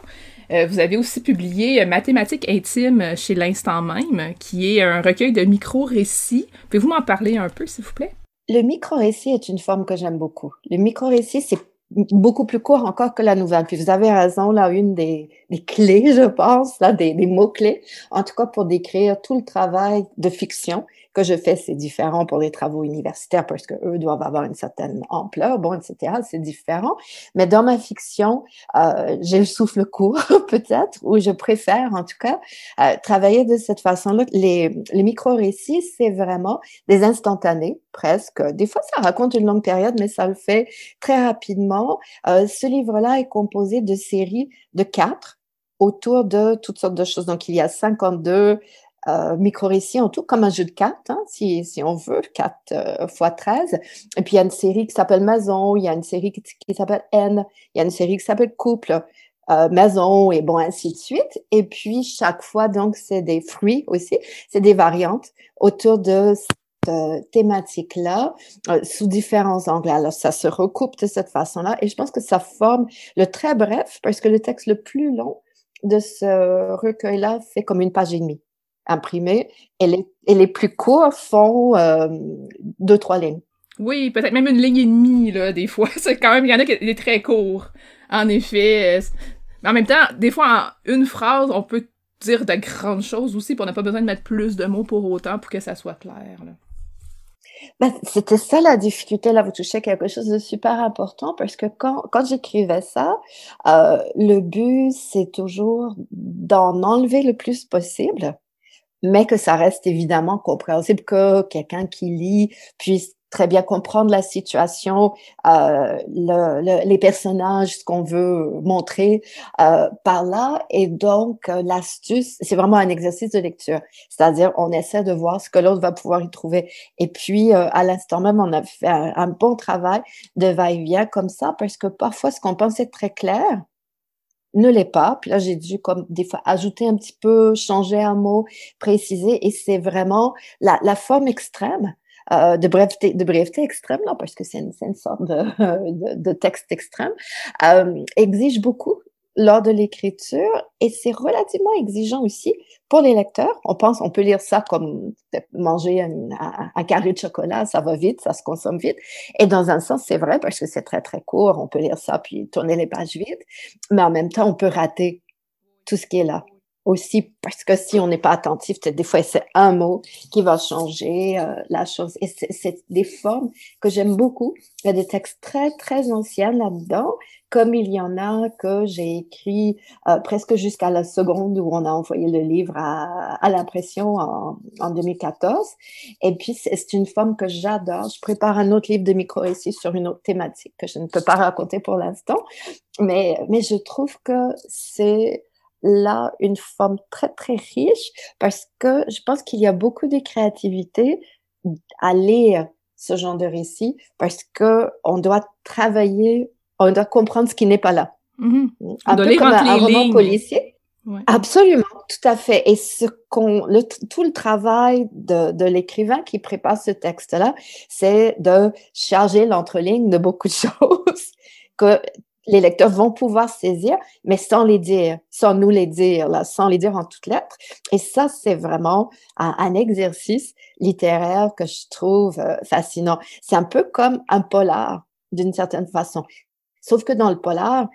A: Euh, vous avez aussi publié Mathématiques intimes chez l'instant même, qui est un recueil de micro-récits. Pouvez-vous m'en parler un peu, s'il vous plaît?
D: Le micro-récit est une forme que j'aime beaucoup. Le micro-récit, c'est beaucoup plus court encore que la nouvelle. Puis vous avez raison, là, une des, clés, je pense, là, des, des mots-clés, en tout cas pour décrire tout le travail de fiction que je fais, c'est différent pour les travaux universitaires parce que eux doivent avoir une certaine ampleur, bon, etc. C'est différent. Mais dans ma fiction, euh, j'ai le souffle court, [laughs] peut-être, ou je préfère, en tout cas, euh, travailler de cette façon-là. Les, les micro-récits, c'est vraiment des instantanés, presque. Des fois, ça raconte une longue période, mais ça le fait très rapidement. Euh, ce livre-là est composé de séries de quatre autour de toutes sortes de choses. Donc, il y a 52 euh, micro-récits en tout, comme un jeu de cartes, hein, si, si on veut, 4 euh, fois 13. Et puis, il y a une série qui s'appelle Maison, il y a une série qui, s'appelle N, il y a une série qui s'appelle Couple, euh, Maison, et bon, ainsi de suite. Et puis, chaque fois, donc, c'est des fruits aussi, c'est des variantes autour de cette thématique-là sous différents angles. Alors, ça se recoupe de cette façon-là et je pense que ça forme le très bref parce que le texte le plus long de ce recueil-là fait comme une page et demie imprimés et les, et les plus courts font euh, deux, trois lignes.
A: Oui, peut-être même une ligne et demie, là, des fois. [laughs] C'est quand même, il y en a qui sont très courts. En effet. Mais en même temps, des fois, en une phrase, on peut dire de grandes choses aussi, puis on n'a pas besoin de mettre plus de mots pour autant pour que ça soit clair.
D: Ben, c'était ça la difficulté. Là, vous touchez quelque chose de super important parce que quand, quand j'écrivais ça, euh, le but, c'est toujours d'en enlever le plus possible mais que ça reste évidemment compréhensible que quelqu'un qui lit puisse très bien comprendre la situation, euh, le, les personnages, ce qu'on veut montrer euh, par là. Et donc, euh, l'astuce, c'est vraiment un exercice de lecture. C'est-à-dire, on essaie de voir ce que l'autre va pouvoir y trouver. Et puis, euh, à l'instant même, on a fait un, un bon travail de va-et-vient comme ça, parce que parfois, ce qu'on pense être très clair, ne l'est pas. Puis là, j'ai dû comme des fois ajouter un petit peu, changer un mot, préciser. Et c'est vraiment la, la forme extrême euh, de brièveté, de brièveté extrême, là, parce que c'est une, une, sorte de, [laughs] de, de, texte extrême, euh, exige beaucoup lors de l'écriture et c'est relativement exigeant aussi pour les lecteurs. On pense, on peut lire ça comme manger un, carré de chocolat, ça va vite, ça se consomme vite. Et dans un sens, c'est vrai parce que c'est très, très court. On peut lire ça puis tourner les pages vite. Mais en même temps, on peut rater tout ce qui est là aussi parce que si on n'est pas attentif, des fois c'est un mot qui va changer euh, la chose. Et c'est des formes que j'aime beaucoup. Il y a des textes très très anciens là-dedans, comme il y en a que j'ai écrit euh, presque jusqu'à la seconde où on a envoyé le livre à, à l'impression en, en 2014. Et puis c'est une forme que j'adore. Je prépare un autre livre de micro-récits sur une autre thématique que je ne peux pas raconter pour l'instant, mais mais je trouve que c'est là une forme très, très riche parce que je pense qu'il y a beaucoup de créativité à lire ce genre de récit parce que on doit travailler, on doit comprendre ce qui n'est pas là.
A: Mm-hmm.
D: Un peu comme un, roman policier. Absolument, tout à fait. Et ce qu'on, le, tout le travail de, de l'écrivain qui prépare ce texte-là, c'est de charger l'entreligne de beaucoup de [laughs] choses que les lecteurs vont pouvoir saisir, mais sans les dire, sans nous les dire, là, sans les dire en toutes lettres. Et ça, c'est vraiment un, exercice littéraire que je trouve euh, fascinant. C'est un peu comme un polar, d'une certaine façon. Sauf que dans le polar,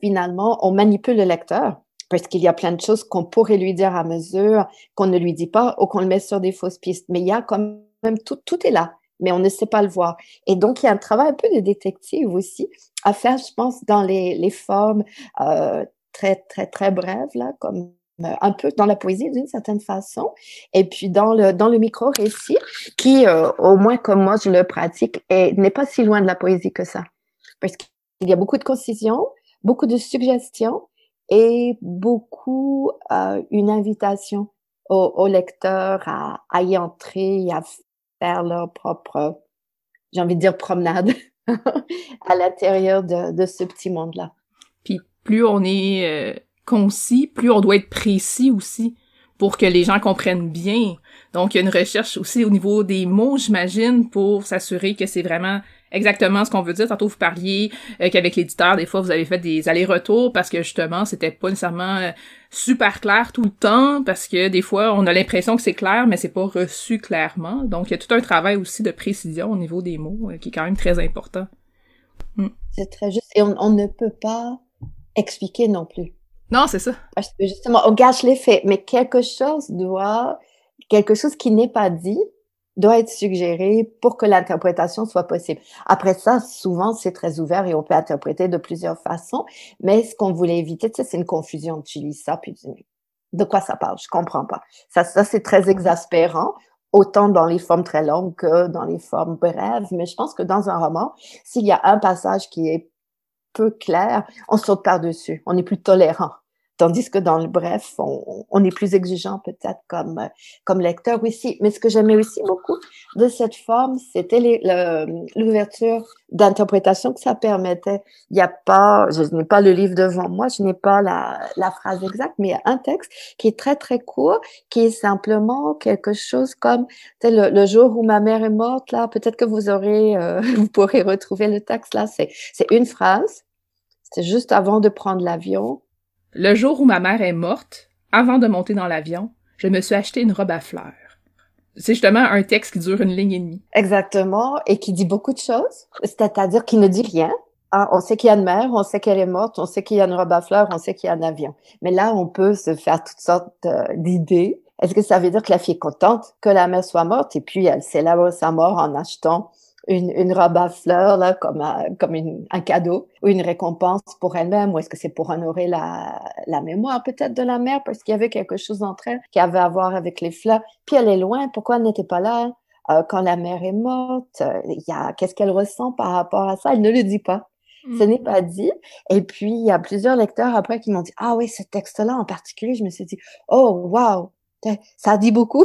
D: finalement, on manipule le lecteur parce qu'il y a plein de choses qu'on pourrait lui dire à mesure, qu'on ne lui dit pas ou qu'on le met sur des fausses pistes. Mais il y a quand même tout, tout est là mais on ne sait pas le voir. Et donc, il y a un travail un peu de détective aussi à faire, je pense, dans les, les formes euh, très, très, très brèves, là, comme euh, un peu dans la poésie d'une certaine façon, et puis dans le, dans le micro-récit, qui, euh, au moins comme moi je le pratique, n'est pas si loin de la poésie que ça. Parce qu'il y a beaucoup de concision, beaucoup de suggestions et beaucoup euh, une invitation au, au lecteur à, à, y entrer, à faire leur propre, j'ai envie de dire, promenade [laughs] à l'intérieur de, ce petit monde-là.
A: Puis plus on est euh, concis, plus on doit être précis aussi pour que les gens comprennent bien. Donc, il y a une recherche aussi au niveau des mots, j'imagine, pour s'assurer que c'est vraiment exactement ce qu'on veut dire. Tantôt, vous parliez euh, qu'avec l'éditeur, des fois, vous avez fait des allers-retours parce que justement, c'était pas nécessairement euh, super clair tout le temps parce que des fois, on a l'impression que c'est clair, mais c'est pas reçu clairement. Donc, il y a tout un travail aussi de précision au niveau des mots euh, qui est quand même très important.
D: Hmm. C'est très juste. Et on, on ne peut pas expliquer non plus.
A: Non, c'est ça.
D: Parce que justement, on gâche les faits, mais quelque chose doit, quelque chose qui n'est pas dit doit être suggéré pour que l'interprétation soit possible. Après ça, souvent, c'est très ouvert et on peut interpréter de plusieurs façons, mais ce qu'on voulait éviter, c'est une confusion. Tu lis ça, puis tu dis, de quoi ça parle? Je comprends pas. Ça, ça c'est très exaspérant autant dans les formes très longues que dans les formes brèves, mais je pense que dans un roman, s'il y a un passage qui est peu clair, on saute par-dessus, on est plus tolérant. Tandis que dans le bref, on, on est plus exigeant peut-être comme, comme lecteur aussi. Mais ce que j'aimais aussi beaucoup de cette forme, c'était l'ouverture d'interprétation que ça permettait. Il n'y a pas, je n'ai pas le livre devant moi, je n'ai pas la, la phrase exacte, mais il y a un texte qui est très très court, qui est simplement quelque chose comme le, le jour où ma mère est morte. Là, peut-être que vous aurez, euh, [laughs] vous pourrez retrouver le texte là. C'est c'est une phrase. C'est juste avant de prendre l'avion.
A: Le jour où ma mère est morte, avant de monter dans l'avion, je me suis acheté une robe à fleurs. C'est justement un texte qui dure une ligne et demie.
D: Exactement, et qui dit beaucoup de choses, c'est-à-dire qu'il ne dit rien. Ah, on sait qu'il y a une mère, on sait qu'elle est morte, on sait qu'il y a une robe à fleurs, on sait qu'il y a un avion. Mais là, on peut se faire toutes sortes euh, d'idées. Est-ce que ça veut dire que la fille est contente que la mère soit morte? Et puis elle célèbre sa mort en achetant une, une robe à fleurs là comme un, comme une, un cadeau ou une récompense pour elle-même ou est-ce que c'est pour honorer la, la mémoire peut-être de la mère parce qu'il y avait quelque chose entre elles qui avait à voir avec les fleurs puis elle est loin pourquoi elle n'était pas là euh, quand la mère est morte il y a qu'est-ce qu'elle ressent par rapport à ça? Elle ne le dit pas ce n'est mm. pas dit. Et puis, il y a plusieurs lecteurs après qui m'ont dit, ah oui, ce texte-là en particulier, je me suis dit, oh, wow, ça dit beaucoup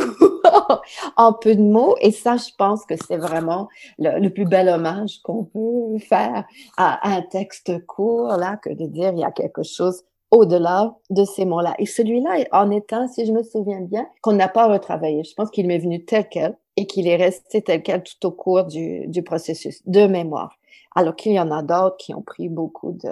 D: [laughs] en peu de mots. Et ça, je pense que c'est vraiment le, plus bel hommage qu'on peut faire à, un texte court, là, que de dire il y a quelque chose au-delà de ces mots-là. Et celui-là en un, si je me souviens bien, qu'on n'a pas retravaillé. Je pense qu'il m'est venu tel quel et qu'il est resté tel quel tout au cours du processus de mémoire. Alors qu'il y en a d'autres qui ont pris beaucoup de,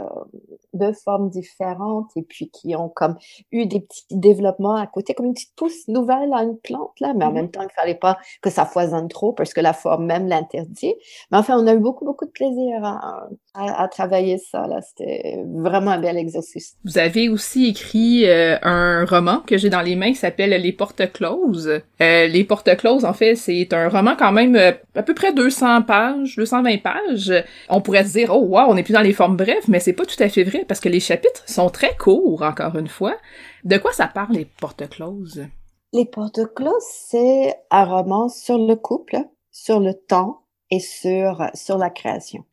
D: de formes différentes et puis qui ont comme eu des petits développements à côté, comme une petite pousse nouvelle à une plante, là, mais en mmh même temps, il ne fallait pas que ça foisonne trop parce que la forme même l'interdit. Mais enfin, on a eu beaucoup, beaucoup de plaisir à, à, travailler ça, là. C'était vraiment un bel exercice.
A: Vous avez aussi écrit euh, un roman que j'ai dans les mains qui s'appelle Les Portes Closes. Euh, les Portes Closes, en fait, c'est un roman quand même euh, à peu près 200 pages, 220 pages. On pourrait se dire, oh wow, on n'est plus dans les formes brèves, mais c'est pas tout à fait vrai parce que les chapitres sont très courts, encore une fois. De quoi ça parle, Les Portes Closes?
D: Les Portes Closes, c'est un roman sur le couple, sur le temps et sur, sur la création.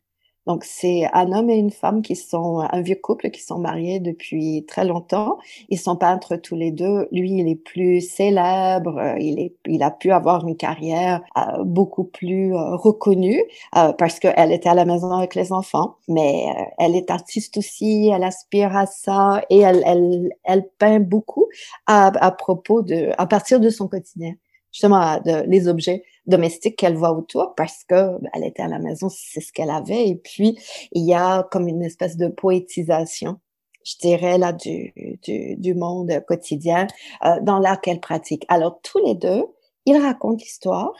D: Donc, c'est un homme et une femme qui sont un vieux couple qui sont mariés depuis très longtemps. Ils sont peintres tous les deux. Lui, il est plus célèbre. Il est, il a pu avoir une carrière euh, beaucoup plus euh, reconnue euh, parce qu'elle était à la maison avec les enfants. Mais elle est artiste aussi. Elle aspire à ça et elle, elle, elle peint beaucoup à, à propos de, à partir de son quotidien justement de, les objets domestiques qu'elle voit autour parce que ben, elle était à la maison, c'est ce qu'elle avait. Et puis il y a comme une espèce de poétisation, je dirais là du du, du monde quotidien euh, dans l'art qu'elle pratique. Alors tous les deux, ils racontent l'histoire.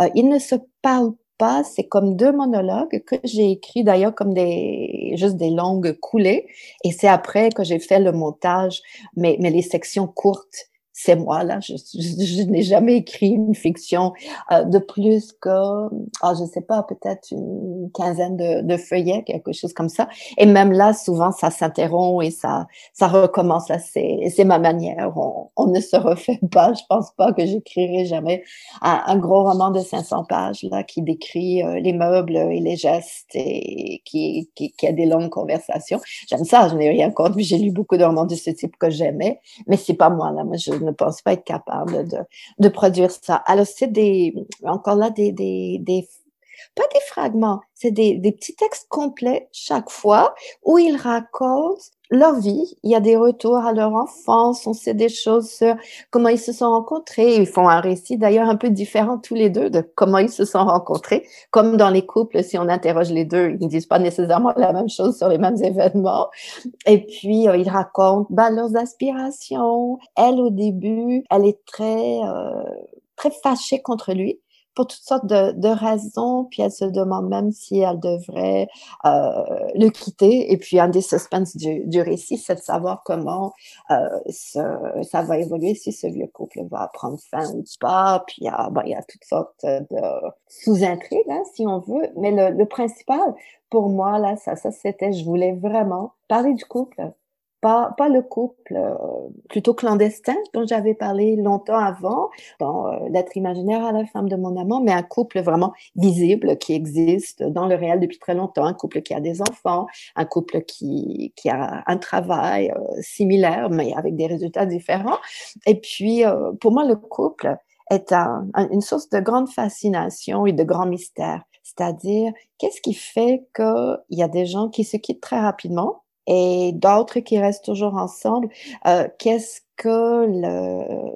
D: Euh, ils ne se parlent pas, c'est comme deux monologues que j'ai écrits d'ailleurs comme des juste des longues coulées et c'est après que j'ai fait le montage mais mais les sections courtes c'est moi là. Je, je, n'ai jamais écrit une fiction euh, de plus que, oh, je sais pas, peut-être une quinzaine de, de, feuillets, quelque chose comme ça. Et même là, souvent, ça s'interrompt et ça, ça recommence. Là, c'est, ma manière. On, on, ne se refait [laughs] pas. Je pense pas que j'écrirai jamais un, gros roman de 500 pages là qui décrit euh, les meubles et les gestes et qui, qui, qui a des longues conversations. J'aime ça. Je n'ai rien contre. J'ai lu beaucoup de romans de ce type que j'aimais, mais c'est pas moi là. Moi, je ne pense pas être capable de, de produire ça. Alors, c'est des, encore là, des, des, des pas des fragments, c'est des, des, petits textes complets chaque fois où ils racontent leur vie. Il y a des retours à leur enfance, on sait des choses sur comment ils se sont rencontrés. Ils font un récit d'ailleurs un peu différent tous les deux de comment ils se sont rencontrés. Comme dans les couples, si on interroge les deux, ils ne disent pas nécessairement la même chose sur les mêmes événements. Et puis, euh, ils racontent bah, leurs aspirations. Elle, au début, elle est très... Euh, très fâchée contre lui pour toutes sortes de, de, raisons, puis elle se demande même si elle devrait euh, le quitter. Et puis un des suspens du, du récit, c'est de savoir comment euh, ce, ça va évoluer, si ce vieux couple va prendre fin ou pas. Puis il y a, bon, y a toutes sortes de sous-intrigues, hein, si on veut. Mais le, le principal, pour moi, là, ça, ça c'était, je voulais vraiment parler du couple, pas, pas le couple euh, plutôt clandestin dont j'avais parlé longtemps avant, dans euh, L'être imaginaire à la femme de mon amant, mais un couple vraiment visible qui existe dans le réel depuis très longtemps, un couple qui a des enfants, un couple qui, qui a un travail euh, similaire, mais avec des résultats différents. Et puis, pour moi, le couple est un, une source de grande fascination et de grand mystère. C'est-à-dire, qu'est-ce qui fait qu'il y a des gens qui se quittent très rapidement? Et d'autres qui restent toujours ensemble. Euh, Qu'est-ce que le,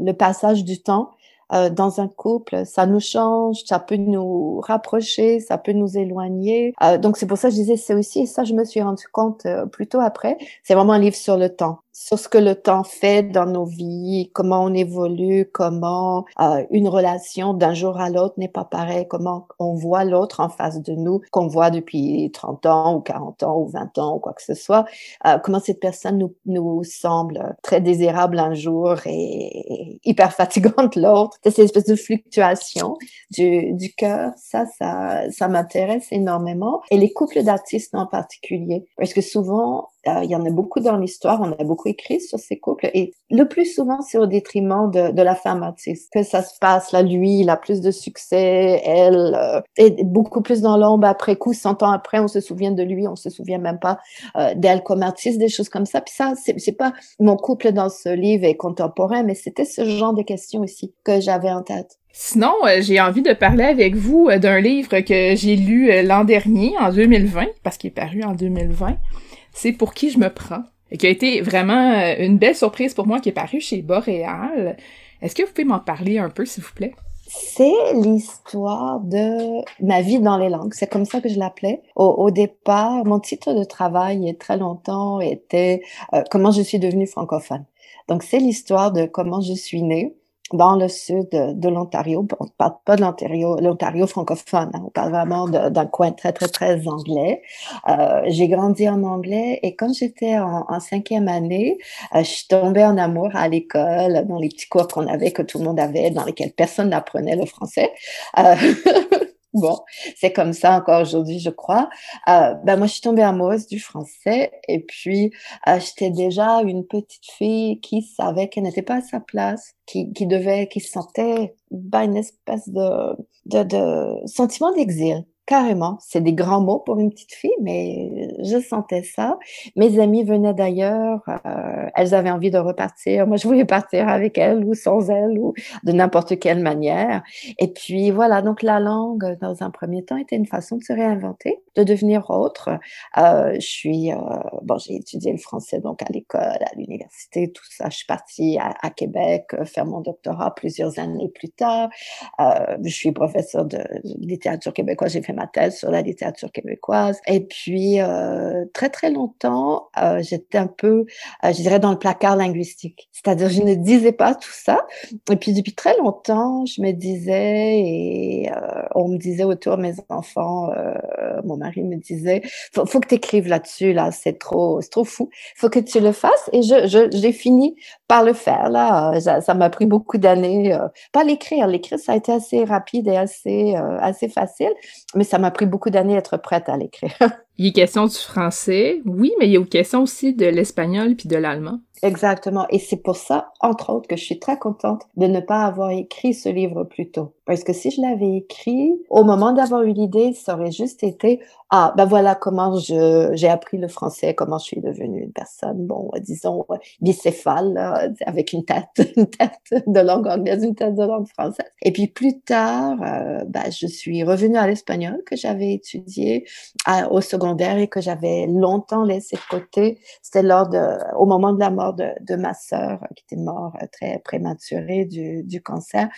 D: le, passage du temps euh, dans un couple, ça nous change, ça peut nous rapprocher, ça peut nous éloigner. Euh, donc c'est pour ça que je disais, c'est aussi, et ça je me suis rendu compte euh, plutôt après, c'est vraiment un livre sur le temps sur ce que le temps fait dans nos vies, comment on évolue, comment euh, une relation d'un jour à l'autre n'est pas pareil, comment on voit l'autre en face de nous, qu'on voit depuis 30 ans ou 40 ans ou 20 ans ou quoi que ce soit, euh, comment cette personne nous, nous semble très désirable un jour et, hyper fatigante [laughs] l'autre. Cette espèce de fluctuation du, du cœur, ça, ça, ça m'intéresse énormément. Et les couples d'artistes en particulier, parce que souvent, euh, il y en a beaucoup dans l'histoire, on a beaucoup écrit sur ces couples et le plus souvent c'est au détriment de, de, la femme artiste que ça se passe. Là, lui, il a plus de succès, elle euh, est beaucoup plus dans l'ombre après coup, cent ans après, on se souvient de lui, on se souvient même pas euh, d'elle comme artiste, des choses comme ça. Puis ça, c'est pas mon couple dans ce livre est contemporain, mais c'était ce genre de questions aussi que j'avais en tête.
A: Sinon, j'ai envie de parler avec vous d'un livre que j'ai lu l'an dernier, en 2020, parce qu'il est paru en 2020 c'est Pour qui je me prends, et qui a été vraiment euh, une belle surprise pour moi, qui est paru chez Boréal. Est-ce que vous pouvez m'en parler un peu, s'il vous plaît?
D: C'est l'histoire de ma vie dans les langues. C'est comme ça que je l'appelais. Au, départ, mon titre de travail, il y a très longtemps, était euh, Comment je suis devenue francophone. Donc, c'est l'histoire de comment je suis née dans le sud de, l'Ontario. On ne parle pas de l'Ontario, l'Ontario francophone. Hein. on parle vraiment d'un coin très, très, très anglais. Euh, j'ai grandi en anglais et quand j'étais en, cinquième année, euh, je tombée en amour à l'école, dans les petits cours qu'on avait, que tout le monde avait, dans lesquels personne n'apprenait le français. Euh, [laughs] Bon, c'est comme ça encore aujourd'hui, je crois. Ben moi, je suis tombée amoureuse du français et puis euh, j'étais déjà une petite fille qui savait qu'elle n'était pas à sa place, qui, qui devait, qui sentait ben, une espèce de, de, de sentiment d'exil. Carrément, c'est des grands mots pour une petite fille, mais je sentais ça. Mes amies venaient d'ailleurs, euh, elles avaient envie de repartir. Moi, je voulais partir avec elles ou sans elles ou de n'importe quelle manière. Et puis voilà, donc la langue, dans un premier temps, était une façon de se réinventer, de devenir autre. Euh, je suis, euh, bon, j'ai étudié le français donc à l'école, à l'université, tout ça. Je suis partie à, Québec faire mon doctorat plusieurs années plus tard. je suis professeure de littérature québécoise. J'ai fait ma thèse sur la littérature québécoise. Et puis, très, très longtemps, euh, j'étais un peu, euh, je dirais, dans le placard linguistique. C'est-à-dire, je ne disais pas tout ça. Et puis, depuis très longtemps, je me disais, et on me disait autour mes enfants, mon mari me disait, faut, faut que tu écrives là-dessus, là, c'est trop, c'est trop fou. faut que tu le fasses. Et je, j'ai fini par le faire, là. Ça, m'a pris beaucoup d'années. pas l'écrire. L'écrire, ça a été assez rapide et assez, assez facile. Mais ça m'a pris beaucoup d'années d'être prête à l'écrire. [laughs]
A: il est question du français, oui, mais il y a question aussi de l'espagnol puis de l'allemand.
D: Exactement. Et c'est pour ça, entre autres, que je suis très contente de ne pas avoir écrit ce livre plus tôt. Parce que si je l'avais écrit, au moment d'avoir eu l'idée, ça aurait juste été, ah, ben voilà comment je, j'ai appris le français, comment je suis devenue une personne, bon, disons, bicéphale, avec une tête, [laughs] une tête de langue anglaise, une tête de langue française. Et puis plus tard, euh, ben, je suis revenue à l'espagnol que j'avais étudié au secondaire et que j'avais longtemps laissé de côté. C'était lors de, au moment de la mort de, ma sœur, qui était morte euh, très prématurée du, cancer,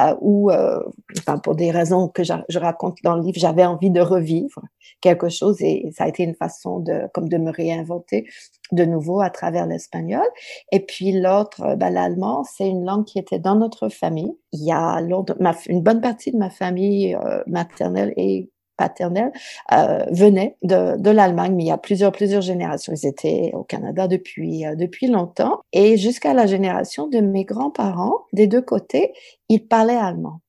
D: euh, où, euh, enfin, pour des raisons que je, raconte dans le livre, j'avais envie de revivre quelque chose et ça a été une façon de, comme de me réinventer de nouveau à travers l'espagnol. Et puis l'autre, ben, l'allemand, c'est une langue qui était dans notre famille. Il y a une bonne partie de ma famille maternelle et paternelle euh, venaient de, de l'Allemagne, mais il y a plusieurs, plusieurs générations. Ils étaient au Canada depuis, euh, depuis longtemps. Et jusqu'à la génération de mes grands-parents, des deux côtés, ils parlaient allemand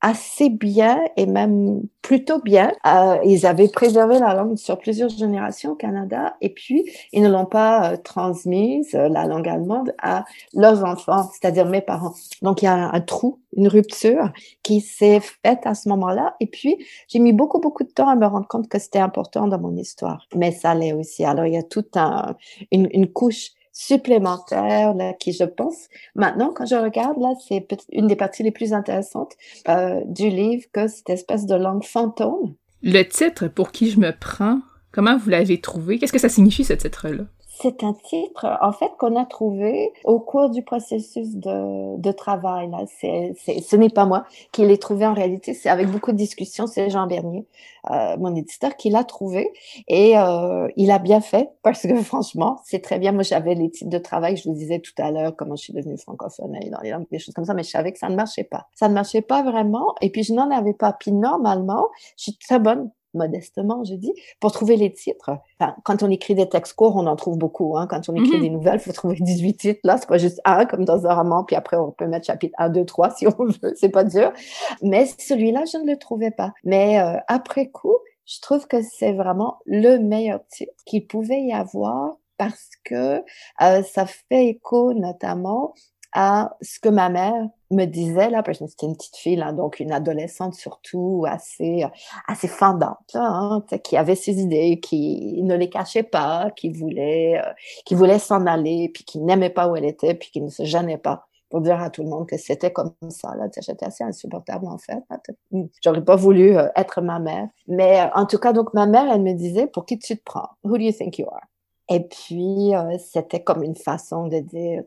D: assez bien et même plutôt bien. Euh, ils avaient préservé la langue sur plusieurs générations au Canada et puis ils ne l'ont pas euh, transmise, euh, la langue allemande, à leurs enfants, c'est-à-dire mes parents. Donc il y a un, trou, une rupture qui s'est faite à ce moment-là. Et puis j'ai mis beaucoup, beaucoup de temps à me rendre compte que c'était important dans mon histoire. Mais ça l'est aussi. Alors il y a toute un, une, une couche supplémentaire là, qui, je pense, maintenant, quand je regarde, là, c'est une des parties les plus intéressantes euh, du livre, que cette espèce de langue fantôme.
A: Le titre, pour qui je me prends, comment vous l'avez trouvé? Qu'est-ce que ça signifie, ce titre-là?
D: C'est un titre, en fait, qu'on a trouvé au cours du processus de, de travail. Là. Ce n'est pas moi qui l'ai trouvé en réalité, c'est avec beaucoup de discussions, c'est Jean Bernier, euh, mon éditeur, qui l'a trouvé. Et euh, il a bien fait, parce que franchement, c'est très bien. Moi, j'avais les titres de travail, je vous disais tout à l'heure, comment je suis devenue francophone et dans les langues, des choses comme ça, mais je savais que ça ne marchait pas. Ça ne marchait pas vraiment. Et puis, je n'en avais pas. Puis normalement, je suis très bonne modestement, je dis, pour trouver les titres. quand on écrit des textes courts, on en trouve beaucoup. Hein. Quand on écrit mm-hmm. des nouvelles, il faut trouver [laughs] 18 titres. Là, c'est pas juste un, comme dans un roman, puis après, on peut mettre chapitre 1, 2, 3 si on [laughs] veut. C'est pas dur. Mais celui-là, je ne le trouvais pas. Mais euh, après coup, je trouve que c'est vraiment le meilleur titre qu'il pouvait y avoir parce que euh, ça fait écho notamment à ce que ma mère me disait là, parce que c'était une petite fille, là, donc une adolescente surtout assez assez fendante, hein, qui avait ses idées, qui ne les cachait pas, qui voulait euh, qui voulait s'en aller, puis qui n'aimait pas où elle était, puis qui ne se gênait pas pour dire à tout le monde que c'était comme ça. Là, j'étais assez insupportable en fait. J'aurais pas voulu euh, être ma mère, mais euh, en tout cas, donc ma mère, elle me disait pour qui tu te prends? Who do you think you are? Et puis c'était comme une façon de dire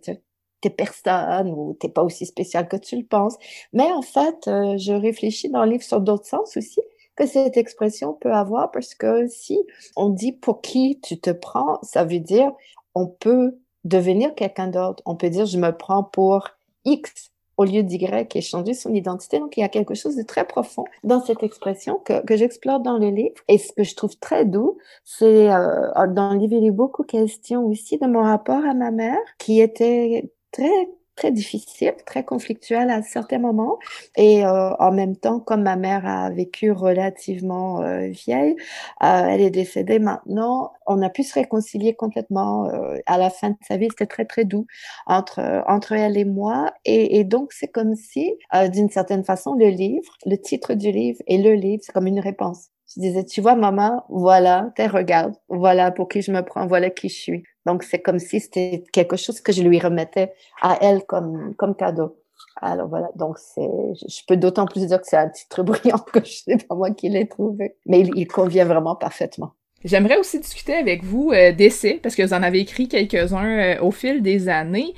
D: t'es personne ou t'es pas aussi spécial que tu le penses. Mais en fait, euh, je réfléchis dans le livre sur d'autres sens aussi que cette expression peut avoir parce que si on dit pour qui tu te prends, ça veut dire on peut devenir quelqu'un d'autre. On peut dire je me prends pour X au lieu d'Y et changer son identité. Donc, il y a quelque chose de très profond dans cette expression que, que j'explore dans le livre. Et ce que je trouve très doux, c'est euh, dans le livre, il y a beaucoup question aussi de mon rapport à ma mère, qui était très très difficile, très conflictuel à certains moments. Et euh, en même temps, comme ma mère a vécu relativement euh, vieille, euh, elle est décédée maintenant, on a pu se réconcilier complètement à la fin de sa vie. C'était très, très doux entre, entre elle et moi. Et, et donc, c'est comme si, d'une certaine façon, le livre, le titre du livre et le livre, c'est comme une réponse. Je disais, tu vois, maman, voilà, tes regarde, voilà pour qui je me prends, voilà qui je suis. Donc, c'est comme si c'était quelque chose que je lui remettais à elle comme, comme cadeau. Alors voilà, donc c'est, je peux d'autant plus dire que c'est un titre [laughs] brillant que je sais pas moi qui l'ai trouvé, mais il, convient vraiment parfaitement.
A: J'aimerais aussi discuter avec vous euh, d'essais, parce que vous en avez écrit quelques-uns euh, au fil des années.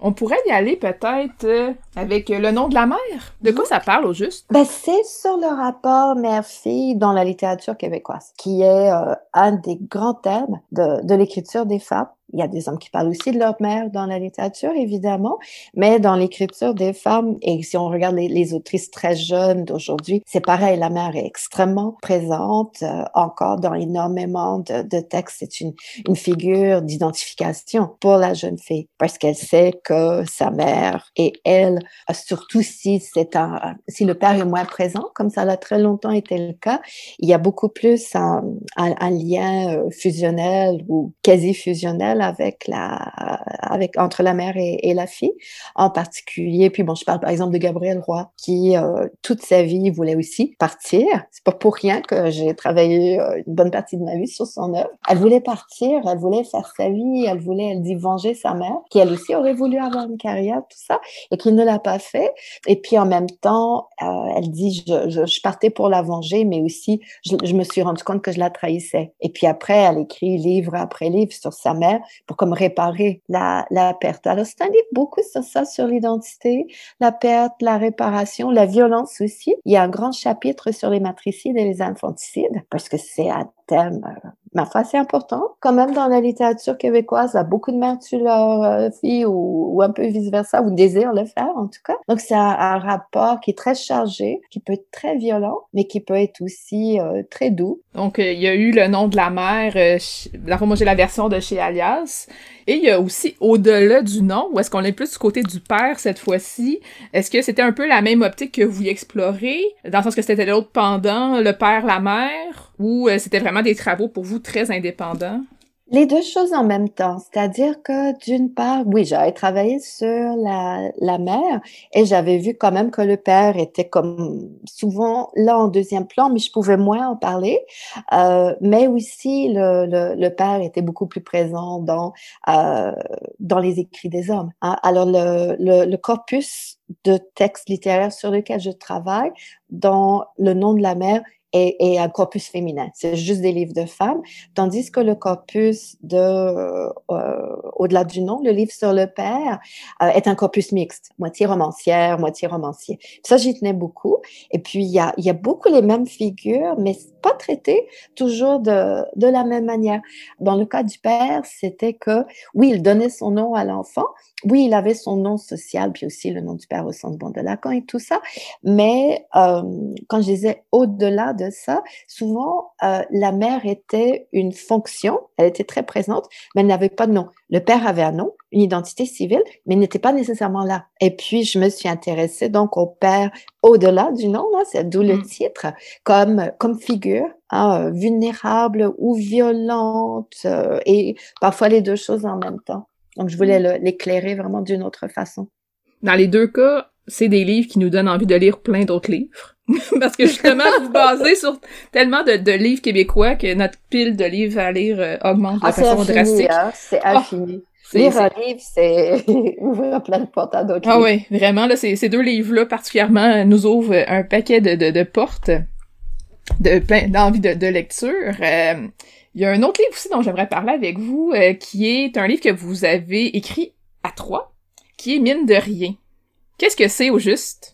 A: On pourrait y aller peut-être euh, avec le nom de la mère? De quoi ça parle au juste?
D: Ben, c'est sur le rapport mère-fille dans la littérature québécoise, qui est un des grands thèmes de, de l'écriture des femmes. Il y a des hommes qui parlent aussi de leur mère dans la littérature, évidemment, mais dans l'écriture des femmes, et si on regarde les, autrices très jeunes d'aujourd'hui, c'est pareil, la mère est extrêmement présente euh, encore dans énormément de, de textes. C'est une, une figure d'identification pour la jeune fille parce qu'elle sait que sa mère et elle, surtout si c'est un, si le père est moins présent, comme ça l'a très longtemps été le cas, il y a beaucoup plus un, lien euh, fusionnel ou quasi fusionnel avec la, avec entre la mère et, la fille, en particulier. Puis bon, je parle par exemple de Gabrielle Roy, qui euh, toute sa vie voulait aussi partir. C'est pas pour rien que j'ai travaillé euh, une bonne partie de ma vie sur son œuvre. Elle voulait partir, elle voulait faire sa vie, elle voulait, elle dit venger sa mère, qui elle aussi aurait voulu avoir une carrière, tout ça, et qui ne l'a pas fait. Et puis en même temps, euh, elle dit je, je, partais pour la venger, mais aussi je, je me suis rendu compte que je la trahissais. Et puis après, elle écrit livre après livre sur sa mère pour comme réparer la, la perte. Alors, c'est un livre beaucoup sur ça, sur l'identité, la perte, la réparation, la violence aussi. Il y a un grand chapitre sur les matricides et les infanticides parce que c'est un thème euh, ma foi, c'est important. Quand même, dans la littérature québécoise, beaucoup de mères tuent leurs euh, filles ou, un peu vice-versa, ou désirent le faire, en tout cas. Donc, c'est un, rapport qui est très chargé, qui peut être très violent, mais qui peut être aussi euh, très doux.
A: Donc, euh, il y a eu le nom de la mère, la moi j'ai la version de chez Alias, et il y a aussi au-delà du nom, ou est-ce qu'on est plus du côté du père cette fois-ci? Est-ce que c'était un peu la même optique que vous explorez, dans le sens que c'était l'autre pendant, le père, la mère, ou c'était vraiment des travaux pour vous très indépendant?
D: Les deux choses en même temps, c'est-à-dire que d'une part, oui, j'avais travaillé sur la, la mère et j'avais vu quand même que le père était comme souvent là en deuxième plan, mais je pouvais moins en parler. Euh, mais aussi, le, le, le, père était beaucoup plus présent dans, euh, dans les écrits des hommes. Hein. Alors, le, le, le corpus de textes littéraires sur lequel je travaille, dans le nom de la mère, et, un corpus féminin. C'est juste des livres de femmes, tandis que le corpus de euh, au-delà du nom, le livre sur le père euh, est un corpus mixte, moitié romancière, moitié romancier. ça, j'y tenais beaucoup. Et puis il y a, y a beaucoup les mêmes figures, mais pas traitées toujours de, de la même manière. Dans le cas du père, c'était que oui, il donnait son nom à l'enfant, oui, il avait son nom social, puis aussi le nom du père au centre bon de Lacan et tout ça. Mais euh, quand je disais au-delà de ça, souvent euh, la mère était une fonction, elle était très présente, mais elle n'avait pas de nom. Le père avait un nom, une identité civile, mais n'était pas nécessairement là. Et puis je me suis intéressée donc au père au-delà du nom, hein, c'est d'où le mmh. titre, comme comme figure hein, vulnérable ou violente, euh, et parfois les deux choses en même temps. Donc, je voulais mm. l'éclairer vraiment d'une autre façon.
A: Dans les deux cas, c'est des livres qui nous donnent envie de lire plein d'autres livres. [laughs] Parce que justement, vous basez sur tellement de, de, livres québécois que notre pile de livres à lire euh, augmente de ah, façon drastique.
D: Hein? C'est ah, infini. Lire un livre, c'est [laughs] ouvrir plein de portes à d'autres
A: Ah oui, vraiment, là, ces, ces deux livres-là particulièrement nous ouvrent un paquet de, de, de portes de plein d'envie de, de, lecture. Euh, il y a un autre livre aussi dont j'aimerais parler avec vous, euh, qui est un livre que vous avez écrit à trois, qui est Mine de rien. Qu'est-ce que c'est au juste?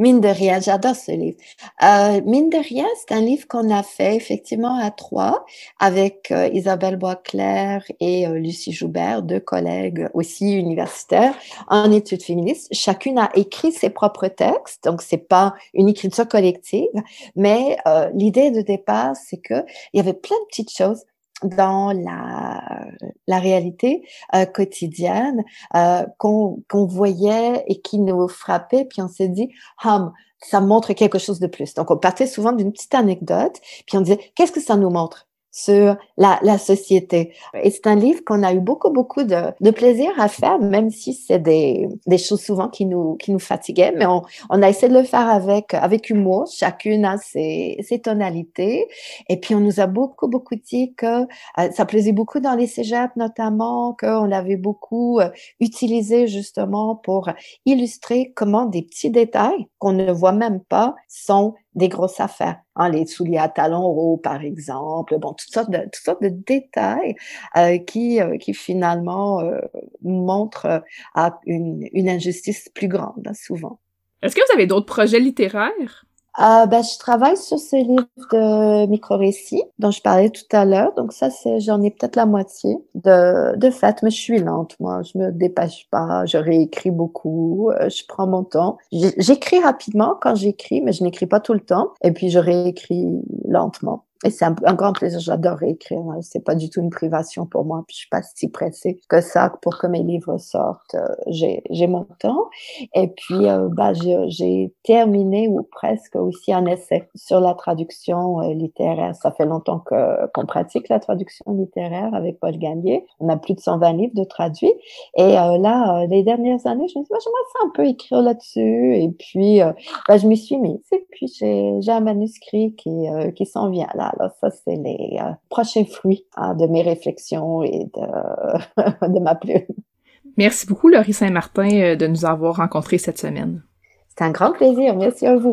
D: Mine de rien, j'adore ce livre. Euh, Mine de rien, c'est un livre qu'on a fait effectivement à trois avec euh, Isabelle Boisclair et euh, Lucie Joubert, deux collègues aussi universitaires en études féministes. Chacune a écrit ses propres textes, donc c'est pas une écriture collective, mais euh, l'idée de départ, c'est que il y avait plein de petites choses dans la, la réalité euh, quotidienne euh, qu'on voyait et qui nous frappait, puis on s'est dit, hum, ça montre quelque chose de plus. Donc, on partait souvent d'une petite anecdote, puis on disait, qu'est-ce que ça nous montre? Sur la, la société. Et c'est un livre qu'on a eu beaucoup, beaucoup de, de plaisir à faire, même si c'est des, des choses souvent qui nous, qui nous fatiguaient, mais on, on a essayé de le faire avec, avec humour. Chacune a ses, ses tonalités. Et puis, on nous a beaucoup, beaucoup dit que euh, ça plaisait beaucoup dans les cégeps, notamment, qu'on l'avait beaucoup euh, utilisé justement pour illustrer comment des petits détails qu'on ne voit même pas sont des grosses affaires. Hein, les souliers à talons hauts, par exemple, bon, toutes sortes de, toutes sortes de détails euh, qui, euh, qui finalement euh, montrent à une, une injustice plus grande, hein, souvent.
A: Est-ce que vous avez d'autres projets littéraires?
D: Euh, ben, je travaille sur ce livre de micro-récits dont je parlais tout à l'heure. Donc ça, c'est, j'en ai peut-être la moitié de, de fait, mais je suis lente, moi. Je me dépêche pas. Je réécris beaucoup. Euh, je prends mon temps. J'écris rapidement quand j'écris, mais je n'écris pas tout le temps. Et puis, je réécris lentement. Et c'est un, grand plaisir. J'adore écrire. C'est pas du tout une privation pour moi. Puis je suis pas si pressée que ça pour que mes livres sortent. Euh, j'ai, j'ai mon temps. Et puis, euh, bah, j'ai terminé ou presque aussi un essai sur la traduction euh, littéraire. Ça fait longtemps qu'on pratique la traduction littéraire avec Paul Gagné. On a plus de 120 livres de traduits. Et là, les dernières années, je me suis dit, j'aimerais ça un peu écrire là-dessus. Et puis, bah, je m'y suis mise. Et puis, j'ai, j'ai un manuscrit qui, qui s'en vient là alors ça, c'est les euh, prochains fruits hein, de mes réflexions et de, [laughs] de ma plume.
A: Merci beaucoup, Laurie Saint-Martin, euh, de nous avoir rencontrés cette semaine.
D: C'est un grand plaisir. Merci à vous.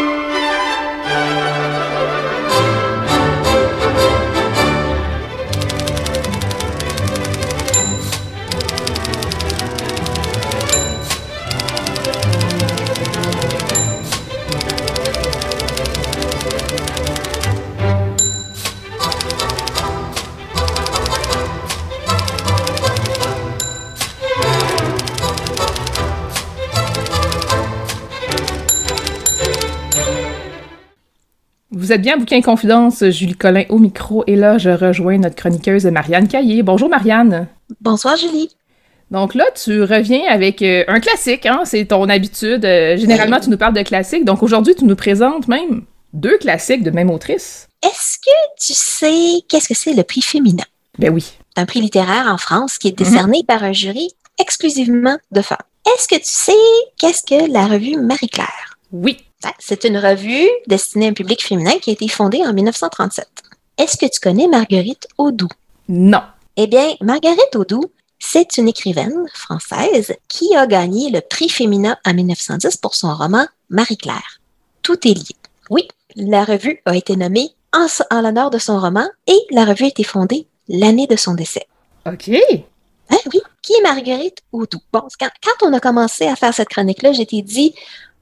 A: Vous êtes bien Bouquin Confidence, Julie Collin au micro, et là, je rejoins notre chroniqueuse Marianne Caillé. Bonjour Marianne.
E: Bonsoir Julie.
A: Donc là, tu reviens avec euh, un classique, hein? c'est ton habitude. Euh, généralement, tu nous parles de classiques, donc aujourd'hui, tu nous présentes même deux classiques de même autrice.
E: Est-ce que tu sais qu'est-ce que c'est le prix féminin?
A: Ben oui.
E: C'est un prix littéraire en France qui est décerné mm-hmm. par un jury exclusivement de femmes. Est-ce que tu sais qu'est-ce que la revue Marie-Claire?
A: Oui.
E: C'est une revue destinée à un public féminin qui a été fondée en 1937. Est-ce que tu connais Marguerite Audoux?
A: Non.
E: Eh bien, Marguerite Audoux, c'est une écrivaine française qui a gagné le prix féminin en 1910 pour son roman Marie-Claire. Tout est lié. Oui, la revue a été nommée en, l'honneur de son roman et la revue a été fondée l'année de son décès.
A: OK.
E: Hein, oui. Qui est Marguerite Audoux? Bon, quand, quand on a commencé à faire cette chronique-là, j'étais dit,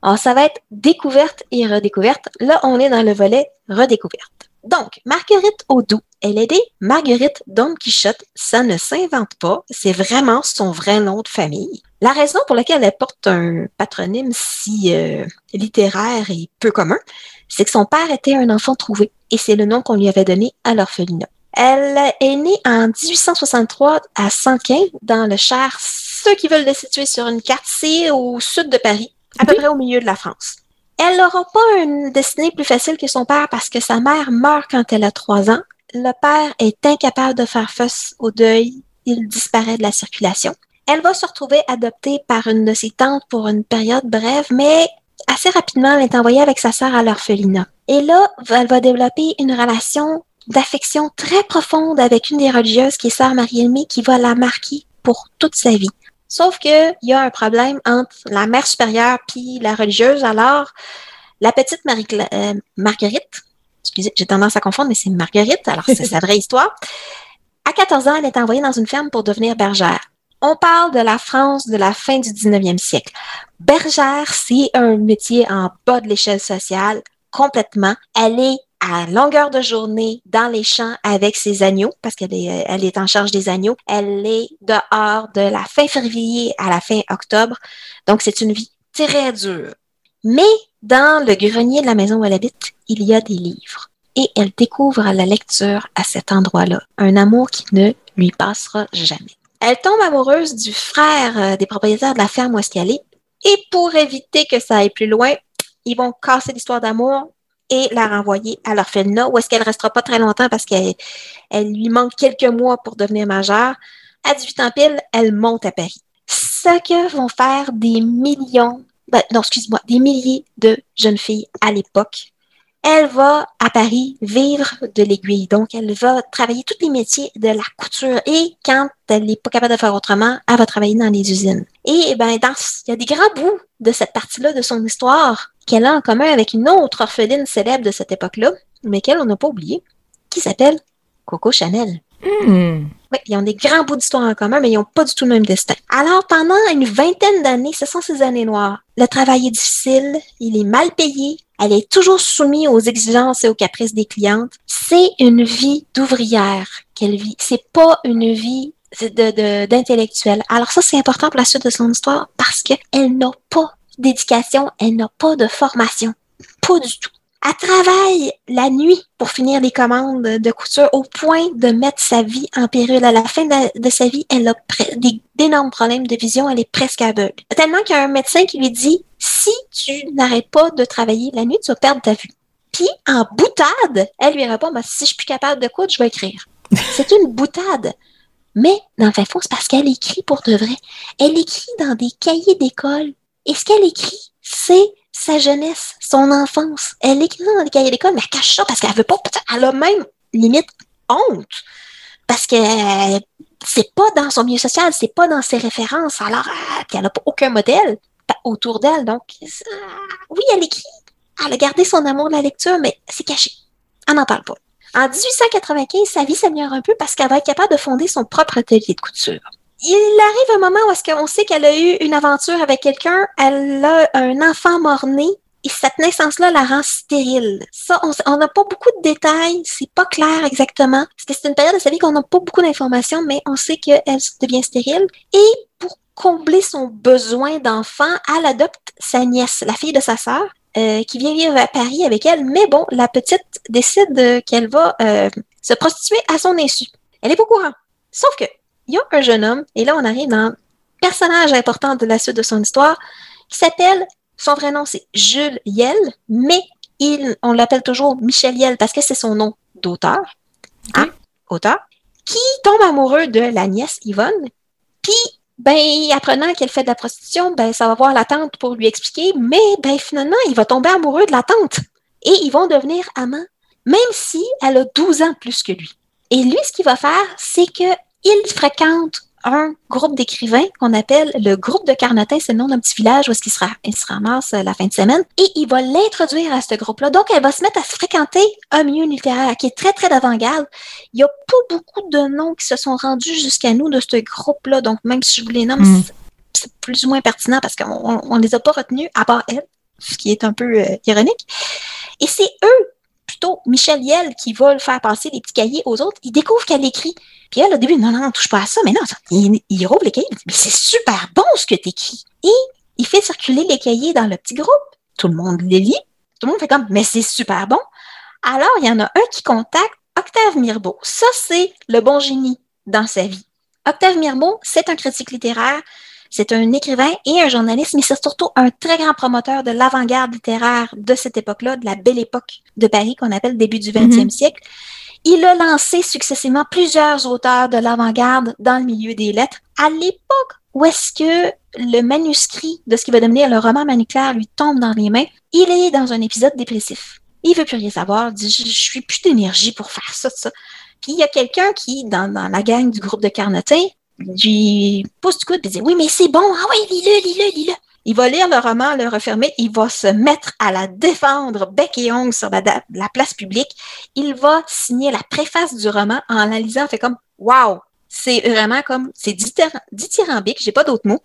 E: alors, ça va être découverte et redécouverte. Là, on est dans le volet redécouverte. Donc, Marguerite Audoux, elle est des Marguerite Don Quichotte. Ça ne s'invente pas. C'est vraiment son vrai nom de famille. La raison pour laquelle elle porte un patronyme si euh, littéraire et peu commun, c'est que son père était un enfant trouvé et c'est le nom qu'on lui avait donné à l'orphelinat. Elle est née en 1863 à Sanquin, dans le Cher. Ceux qui veulent le situer sur une carte, c'est au sud de Paris à peu près au milieu de la France. Elle n'aura pas une destinée plus facile que son père parce que sa mère meurt quand elle a trois ans. Le père est incapable de faire face au deuil. Il disparaît de la circulation. Elle va se retrouver adoptée par une de ses tantes pour une période brève, mais assez rapidement, elle est envoyée avec sa sœur à l'orphelinat. Et là, elle va développer une relation d'affection très profonde avec une des religieuses qui est sœur Marie-Aimée qui va la marquer pour toute sa vie. Sauf que il y a un problème entre la mère supérieure puis la religieuse. Alors, la petite Marie euh, Marguerite, excusez, j'ai tendance à confondre, mais c'est Marguerite, alors c'est sa vraie histoire. À 14 ans, elle est envoyée dans une ferme pour devenir bergère. On parle de la France de la fin du 19e siècle. Bergère, c'est un métier en bas de l'échelle sociale, complètement. Elle est à longueur de journée dans les champs avec ses agneaux, parce qu'elle est, elle est en charge des agneaux. Elle est dehors de la fin février à la fin octobre. Donc, c'est une vie très dure. Mais dans le grenier de la maison où elle habite, il y a des livres. Et elle découvre la lecture à cet endroit-là un amour qui ne lui passera jamais. Elle tombe amoureuse du frère euh, des propriétaires de la ferme où est-ce est. Et pour éviter que ça aille plus loin, ils vont casser l'histoire d'amour et la renvoyer à l'orphelinat où est-ce qu'elle restera pas très longtemps parce qu'elle elle lui manque quelques mois pour devenir majeure. À 18 ans pile, elle monte à Paris. Ce que vont faire des millions, ben, non, excuse-moi, des milliers de jeunes filles à l'époque. Elle va à Paris vivre de l'aiguille. Donc, elle va travailler tous les métiers de la couture. Et quand elle n'est pas capable de faire autrement, elle va travailler dans les usines. Et ben, dans, il y a des grands bouts de cette partie-là de son histoire qu'elle a en commun avec une autre orpheline célèbre de cette époque-là, mais qu'elle, on n'a pas oublié, qui s'appelle Coco Chanel.
A: Hmm.
E: Oui, ils ont des grands bouts d'histoire en commun, mais ils n'ont pas du tout le même destin. Alors, pendant une vingtaine d'années, ce sont ces années noires. Le travail est difficile, il est mal payé, elle est toujours soumise aux exigences et aux caprices des clientes. C'est une vie d'ouvrière qu'elle vit. C'est pas une vie d'intellectuel. Alors ça, c'est important pour la suite de son histoire parce qu'elle n'a pas d'éducation, elle n'a pas de formation. Pas du tout. Elle travaille la nuit pour finir les commandes de couture au point de mettre sa vie en péril. À la fin de, sa vie, elle a d'énormes problèmes de vision, elle est presque aveugle. Tellement qu'il y a un médecin qui lui dit, si tu n'arrêtes pas de travailler la nuit, tu vas perdre ta vue. Puis, en boutade, elle lui répond, bah, si je suis plus capable de coudre, je vais écrire. [laughs] C'est une boutade. Mais, dans le fond, c'est parce qu'elle écrit pour de vrai. Elle écrit dans des cahiers d'école et ce qu'elle écrit, c'est sa jeunesse, son enfance. Elle écrit dans les cahiers d'école, mais elle cache ça parce qu'elle veut pas. Elle a même limite honte. Parce que c'est pas dans son milieu social, c'est pas dans ses références. Alors, euh, elle n'a aucun modèle autour d'elle. Donc, oui, elle écrit. Elle a gardé son amour de la lecture, mais c'est caché. Elle n'en parle pas. En 1895, sa vie s'améliore un peu parce qu'elle va être capable de fonder son propre atelier de couture il arrive un moment où est-ce qu'on sait qu'elle a eu une aventure avec quelqu'un, elle a un enfant mort-né, et cette naissance-là la rend stérile. Ça, on n'a pas beaucoup de détails, c'est pas clair exactement. C'est une période de sa vie qu'on n'a pas beaucoup d'informations, mais on sait qu'elle devient stérile. Et pour combler son besoin d'enfant, elle adopte sa nièce, la fille de sa sœur, euh, qui vient vivre à Paris avec elle. Mais bon, la petite décide qu'elle va euh, se prostituer à son insu. Elle est pas au courant. Sauf que y a un jeune homme, et là on arrive dans un personnage important de la suite de son histoire, qui s'appelle, son vrai nom c'est Jules Yel, mais il, on l'appelle toujours Michel Yel parce que c'est son nom d'auteur, hein, auteur, qui tombe amoureux de la nièce Yvonne, puis ben, apprenant qu'elle fait de la prostitution, ben, ça va voir la tante pour lui expliquer, mais ben, finalement, il va tomber amoureux de la tante. Et ils vont devenir amants, même si elle a 12 ans plus que lui. Et lui, ce qu'il va faire, c'est que il fréquente un groupe d'écrivains qu'on appelle le groupe de Carnotin, c'est le nom d'un petit village où il se, il se ramasse euh, la fin de semaine, et il va l'introduire à ce groupe-là. Donc, elle va se mettre à fréquenter un milieu littéraire qui est très, très d'avant-garde. Il n'y a pas beaucoup de noms qui se sont rendus jusqu'à nous de ce groupe-là, donc même si je vous les nomme, mm. c'est plus ou moins pertinent parce qu'on ne les a pas retenus, à part elle, ce qui est un peu euh, ironique. Et c'est eux Michel Yel qui va le faire passer les petits cahiers aux autres. Il découvre qu'elle écrit. Puis elle, au début, non, non, non, touche pas à ça. Mais non, il, il rouvre les cahiers. Il dit, mais c'est super bon ce que tu écris. Et il fait circuler les cahiers dans le petit groupe. Tout le monde les lit. Tout le monde fait comme, mais c'est super bon. Alors, il y en a un qui contacte Octave Mirbeau. Ça, c'est le bon génie dans sa vie. Octave Mirbeau, c'est un critique littéraire c'est un écrivain et un journaliste, mais c'est surtout un très grand promoteur de l'avant-garde littéraire de cette époque-là, de la belle époque de Paris qu'on appelle début du 20e mhm. siècle. Il a lancé successivement plusieurs auteurs de l'avant-garde dans le milieu des lettres à l'époque où est-ce que le manuscrit de ce qui va devenir le roman Marie-Claire lui tombe dans les mains, il est dans un épisode dépressif. Il veut plus rien savoir, il dit je, je suis plus d'énergie pour faire ça, ça. Puis il y a quelqu'un qui, dans, dans, la gang du groupe de Carnotin, lui pousse du coude et dit Oui, mais c'est bon, ah oui, lis-le, lis-le, lis-le. Il va lire le roman, le refermer, il va se mettre à la défendre bec et ongle sur la, la place publique. Il va signer la préface du roman en la lisant, fait comme Wow! C'est vraiment comme, c'est dithyrambique, j'ai pas d'autres mots.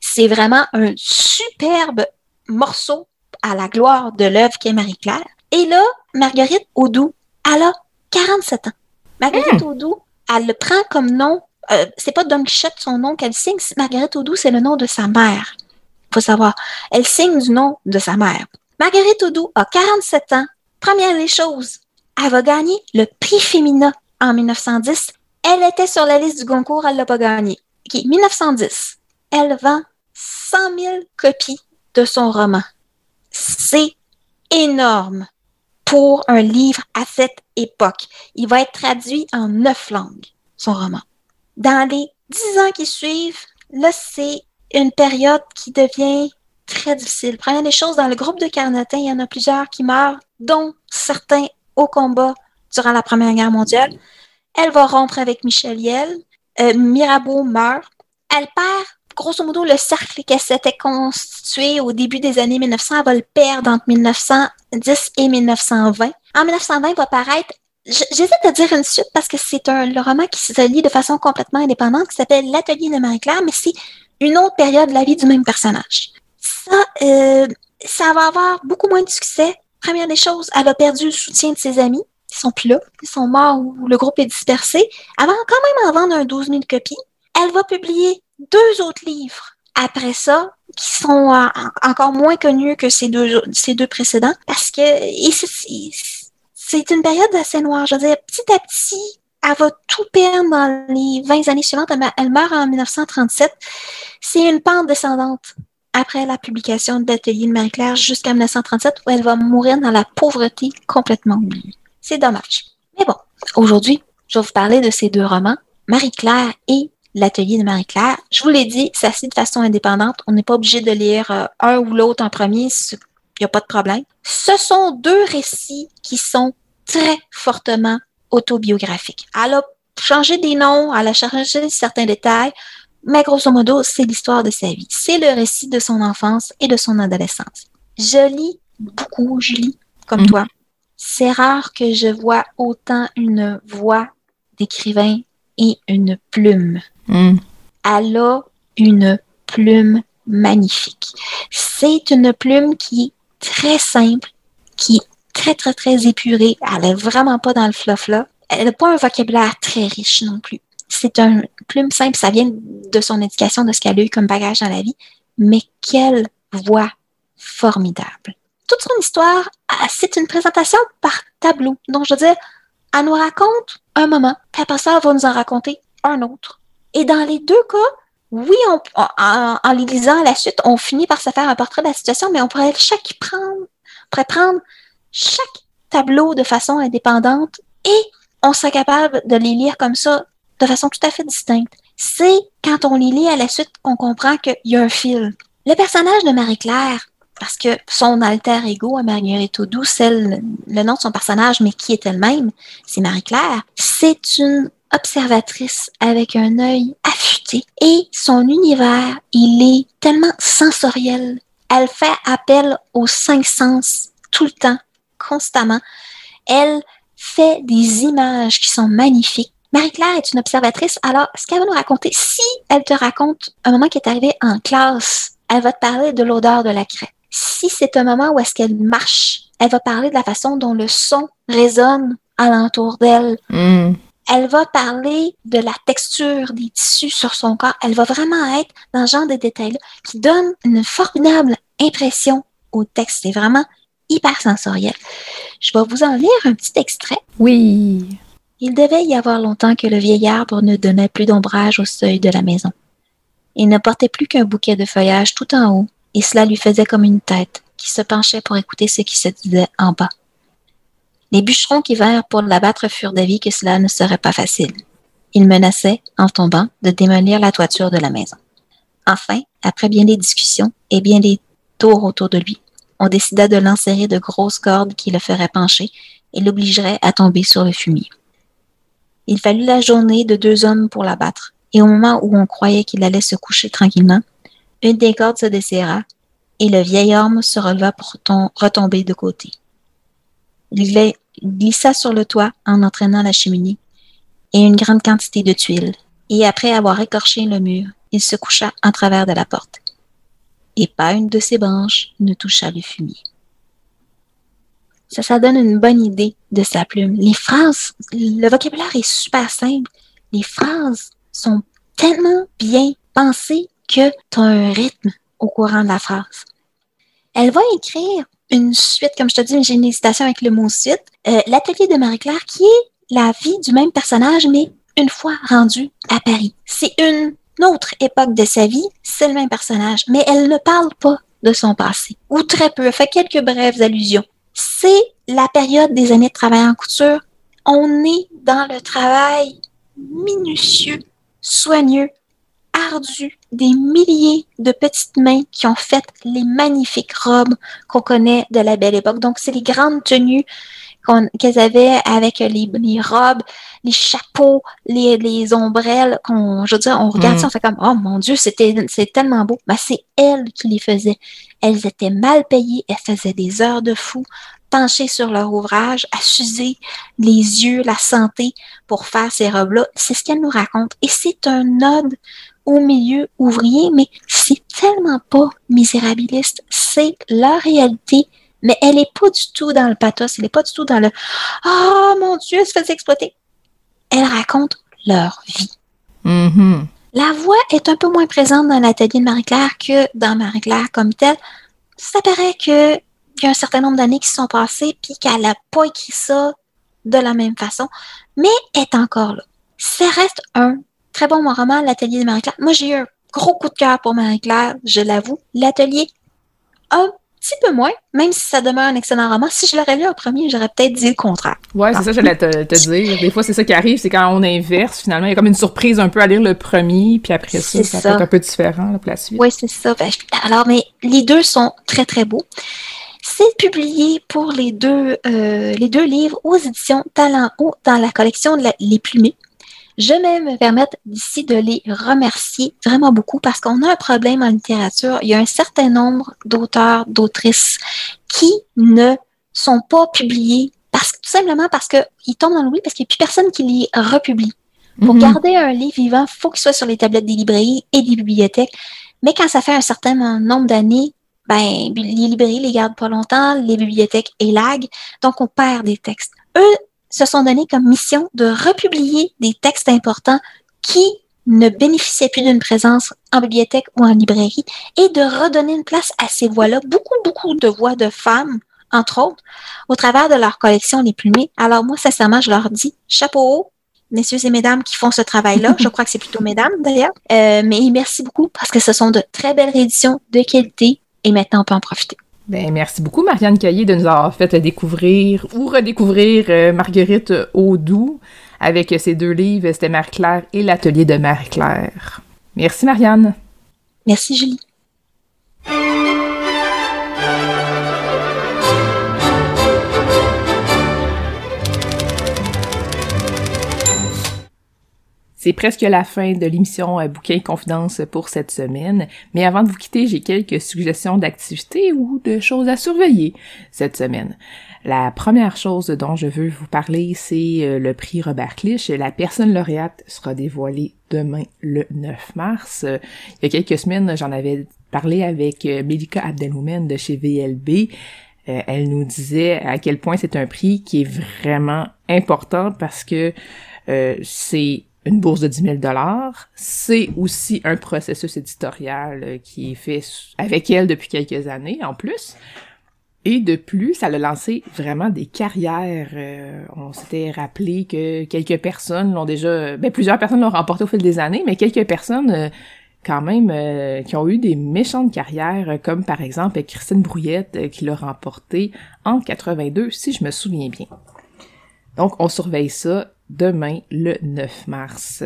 E: C'est vraiment un superbe morceau à la gloire de l'œuvre qu'est Marie-Claire. Et là, Marguerite Audoux, elle a 47 ans. Marguerite mmh. Audoux, elle le prend comme nom. Euh, c'est pas Don Quichotte son nom qu'elle signe. Marguerite Audoux, c'est le nom de sa mère. Faut savoir. Elle signe du nom de sa mère. Marguerite Audoux a 47 ans. Première des choses, elle va gagner le prix Féminin en 1910. Elle était sur la liste du concours, elle l'a pas gagné. OK, 1910. Elle vend 100 000 copies de son roman. C'est énorme pour un livre à cette époque. Il va être traduit en neuf langues, son roman. Dans les dix ans qui suivent, là, c'est une période qui devient très difficile. Première des choses, dans le groupe de Carnotin, il y en a plusieurs qui meurent, dont certains au combat durant la Première Guerre mondiale. Elle va rompre avec Michel Yel. Euh, Mirabeau meurt. Elle perd grosso modo, le cercle qui s'était constitué au début des années 1900 va le perdre entre 1910 et 1920. En 1920 va paraître J'hésite à dire une suite parce que c'est un le roman qui se lit de façon complètement indépendante qui s'appelle L'atelier de Marie-Claire, mais c'est une autre période de la vie du même personnage. Ça, euh, ça va avoir beaucoup moins de succès. Première des choses, elle a perdu le soutien de ses amis. Ils sont plus là. Ils sont morts ou le groupe est dispersé. Va quand même en vendre un 12 000 copies. Elle va publier deux autres livres après ça qui sont euh, encore moins connus que ces deux, ces deux précédents parce que c'est une période assez noire. Je veux dire, petit à petit, elle va tout perdre dans les 20 années suivantes. Elle, meurt en 1937. C'est une pente descendante après la publication de l'atelier de Marie-Claire jusqu'à 1937 où elle va mourir dans la pauvreté complètement oubliée. C'est dommage. Mais bon, aujourd'hui, je vais vous parler de ces deux romans, Marie-Claire et l'atelier de Marie-Claire. Je vous l'ai dit, ça se lit de façon indépendante. On n'est pas obligé de lire euh, un ou l'autre en premier. Il n'y a pas de problème. Ce sont deux récits qui sont très fortement autobiographiques. Elle a changé des noms, elle a changé certains détails, mais grosso modo, c'est l'histoire de sa vie. C'est le récit de son enfance et de son adolescence. Je lis beaucoup, Julie, comme mm. toi. C'est rare que je vois autant une voix d'écrivain et une plume. Mm. Elle a une plume magnifique. C'est une plume qui est très simple, qui est très, très, très épurée. Elle n'est vraiment pas dans le fluff là. Elle n'a pas un vocabulaire très riche non plus. C'est une plume simple, ça vient de son éducation, de ce qu'elle a eu comme bagage dans la vie. Mais quelle voix formidable. Toute son histoire, ah, c'est une présentation par tableau. Donc, je veux dire, elle nous raconte un moment, puis après ça, elle va nous en raconter un autre. Et dans les deux cas, oui, on, en, en, les lisant à la suite, on finit par se faire un portrait de la situation, mais on pourrait chaque prendre, pourrait prendre chaque tableau de façon indépendante et on serait capable de les lire comme ça de façon tout à fait distincte. C'est quand on les lit à la suite qu'on comprend qu'il y a un fil. Le personnage de Marie-Claire, parce que son alter ego à Marguerite Audoux, celle, le nom de son personnage, mais qui est elle-même, c'est Marie-Claire, c'est une observatrice avec un œil affûté et son univers, il est tellement sensoriel. Elle fait appel aux cinq sens tout le temps, constamment. Elle fait des images qui sont magnifiques. Marie-Claire est une observatrice. Alors, ce qu'elle va nous raconter, si elle te raconte un moment qui est arrivé en classe, elle va te parler de l'odeur de la craie. Si c'est un moment où est-ce qu'elle marche, elle va parler de la façon dont le son résonne alentour d'elle. Mm elle va parler de la texture des tissus sur son corps. Elle va vraiment être dans ce genre de détails-là qui donne une formidable impression au texte. C'est vraiment hyper sensoriel. Je vais vous en lire un petit extrait.
B: Oui.
E: Il devait y avoir longtemps que le vieil arbre ne donnait plus d'ombrage au seuil de la maison. Il ne portait plus qu'un bouquet de feuillage tout en haut, et cela lui faisait comme une tête qui se penchait pour écouter ce qui se disait en bas. Les bûcherons qui vinrent pour l'abattre furent d'avis que cela ne serait pas facile. Ils menaçaient, en tombant, de démolir la toiture de la maison. Enfin, après bien des discussions et bien des tours autour de lui, on décida de l'enserrer de grosses cordes qui le feraient pencher et l'obligeraient à tomber sur le fumier. Il fallut la journée de deux hommes pour l'abattre, et au moment où on croyait qu'il allait se coucher tranquillement, une des cordes se desserra et le vieil homme se releva pour retomber de côté. Il glissa sur le toit en entraînant la cheminée et une grande quantité de tuiles, et après avoir écorché le mur, il se coucha en travers de la porte. Et pas une de ses branches ne toucha le fumier. Ça, ça donne une bonne idée de sa plume. Les phrases, le vocabulaire est super simple. Les phrases sont tellement bien pensées que tu as un rythme au courant de la phrase. Elle va écrire une suite, comme je te dis, j'ai une hésitation avec le mot suite. Euh, l'atelier de Marie-Claire, qui est la vie du même personnage, mais une fois rendu à Paris. C'est une autre époque de sa vie, c'est le même personnage, mais elle ne parle pas de son passé, ou très peu, elle fait quelques brèves allusions. C'est la période des années de travail en couture. On est dans le travail minutieux, soigneux, ardu, des milliers de petites mains qui ont fait les magnifiques robes qu'on connaît de la belle époque. Donc, c'est les grandes tenues qu'elles avaient avec les, les, robes, les chapeaux, les, les ombrelles, qu'on, je veux dire, on regarde mm. ça, on fait comme, oh mon Dieu, c'était, c'est tellement beau. Mais c'est elles qui les faisaient. Elles étaient mal payées, elles faisaient des heures de fou, penchées sur leur ouvrage, à s'user les yeux, la santé pour faire ces robes-là. C'est ce qu'elles nous racontent. Et c'est un ode au milieu ouvrier, mais c'est tellement pas misérabiliste. C'est la réalité mais elle n'est pas du tout dans le pathos, elle n'est pas du tout dans le Oh mon Dieu, elle se fait exploiter. Elle raconte leur vie.
A: Mm-hmm.
E: La voix est un peu moins présente dans l'atelier de Marie-Claire que dans Marie-Claire comme telle. Ça paraît qu'il y a un certain nombre d'années qui se sont passées puis qu'elle n'a pas écrit ça de la même façon, mais est encore là. Ça reste un très bon roman, l'atelier de Marie-Claire. Moi, j'ai eu un gros coup de cœur pour Marie-Claire, je l'avoue. L'atelier, un petit peu moins, même si ça demeure un excellent roman. Si je l'aurais lu en premier, j'aurais peut-être dit le contraire.
A: Ouais, c'est ça, j'allais te, te, [laughs] dire. Des fois, c'est ça qui arrive, c'est quand on inverse, finalement, il y a comme une surprise un peu à lire le premier, puis après ça, ça, peut être un peu différent pour la suite.
E: Oui, c'est ça. Ben, alors, mais les deux sont très, très beaux. C'est publié pour les deux, euh, les deux livres aux éditions Talent Haut dans la collection Les Plumés. Je vais me permettre d'ici de les remercier vraiment beaucoup parce qu'on a un problème en littérature. Il y a un certain nombre d'auteurs, d'autrices qui ne sont pas publiés parce tout simplement parce qu'ils tombent dans l'oubli parce qu'il n'y a plus personne qui les republie. Pour mhm. garder un livre vivant, il faut qu'il soit sur les tablettes des librairies et des bibliothèques. Mais quand ça fait un certain nombre d'années, ben, les librairies les gardent pas longtemps, les bibliothèques élaguent, donc on perd des textes. Eux se sont donné comme mission de republier des textes importants qui ne bénéficiaient plus d'une présence en bibliothèque ou en librairie et de redonner une place à ces voix-là, beaucoup, beaucoup de voix de femmes, entre autres, au travers de leur collection Les Plumées. Alors moi, sincèrement, je leur dis chapeau haut, messieurs et mesdames qui font ce travail-là. [laughs] je crois que c'est plutôt mesdames d'ailleurs. Euh, mais merci beaucoup parce que ce sont de très belles rééditions de qualité et maintenant on peut en profiter.
A: Ben, merci beaucoup, Marianne Caillé, de nous avoir fait découvrir ou redécouvrir euh, Marguerite Audoux avec ses deux livres, c'était Marie-Claire et l'atelier de Marie-Claire. Merci, Marianne.
E: Merci, Julie.
A: C'est presque la fin de l'émission euh, Bouquin Confidence pour cette semaine, mais avant de vous quitter, j'ai quelques suggestions d'activités ou de choses à surveiller cette semaine. La première chose dont je veux vous parler, c'est euh, le prix Robert Clich. La personne lauréate sera dévoilée demain le 9 mars. Euh, il y a quelques semaines, j'en avais parlé avec Melika Abdelhoumen de chez VLB. Elle nous disait à quel point c'est un prix qui est vraiment important parce que c'est une bourse de 10 000 C'est aussi un processus éditorial euh, qui est fait avec elle depuis quelques années en plus. Et de plus, ça a lancé vraiment des carrières. Euh, on s'était rappelé que quelques personnes l'ont déjà... Ben, plusieurs personnes l'ont remporté au fil des années, mais quelques personnes... Euh, quand même qui ont eu des méchantes carrières, comme par exemple Christine Brouillette qui l'a remporté en 82, si je me souviens bien. Donc, on surveille ça demain, le 9 mars.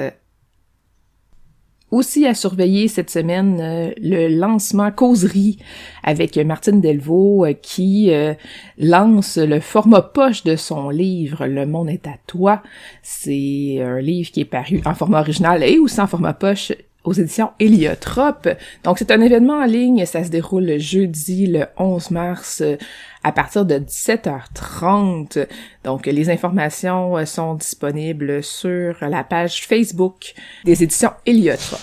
A: Aussi à surveiller cette semaine euh, le lancement causerie avec Martine Delvaux euh, qui euh, lance le format poche de son livre Le monde est à toi. C'est un livre qui est paru en format original et aussi en format poche aux éditions Héliotrope. Donc c'est un événement en ligne, ça se déroule le jeudi le 11 mars à partir de 17h30. Donc, les informations euh, sont disponibles sur la page Facebook des éditions Héliotrope.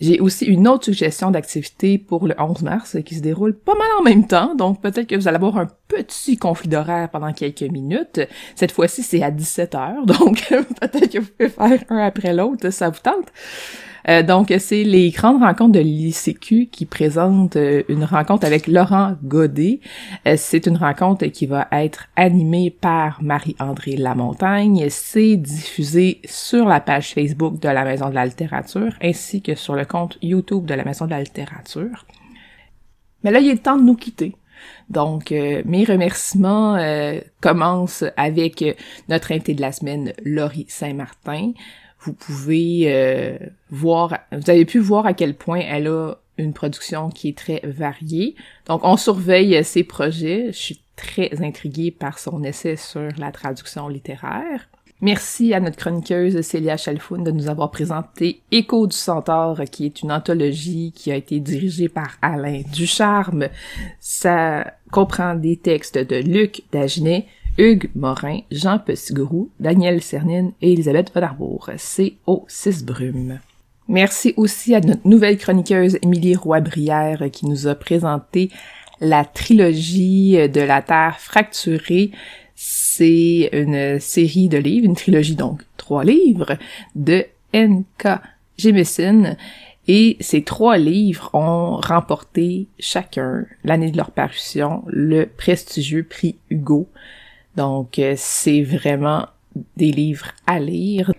A: J'ai aussi une autre suggestion d'activité pour le 11 mars qui se déroule pas mal en même temps, donc peut-être que vous allez avoir un petit conflit d'horaire pendant quelques minutes. Cette fois-ci, c'est à 17h, [laughs] donc peut-être que vous pouvez faire un après l'autre, ça vous tente? Euh, donc, c'est les grandes rencontres de l'ICQ qui présentent euh, une rencontre avec Laurent Godet. Euh, c'est une rencontre qui va être animée par Marie-André Lamontagne. C'est diffusé sur la page Facebook de la Maison de la littérature ainsi que sur le compte YouTube de la Maison de la littérature. Mais là, il est temps de nous quitter. Donc, mes remerciements commencent avec notre invité de la semaine, Laurie Saint-Martin vous pouvez euh, voir, vous avez pu voir à quel point elle a une production qui est très variée. Donc, on surveille ses projets. Je suis très intriguée par son essai sur la traduction littéraire. Merci à notre chroniqueuse Célia Chalfoun de nous avoir présenté Écho du Centaure, qui est une anthologie qui a été dirigée par Alain Ducharme. Ça comprend des textes de Luc Dagenet, Hugues Morin, Jean Pessigorou, Daniel Cernine et Elisabeth Von C'est au 6 Brume. Merci aussi à notre nouvelle chroniqueuse Émilie Roy-Brière qui nous a présenté la trilogie de la Terre fracturée. C'est une série de livres, une trilogie donc, trois livres de N.K. Jemisin. Et ces trois livres ont remporté chacun, l'année de leur parution, le prestigieux prix Hugo. Donc, euh, c'est vraiment des livres à lire.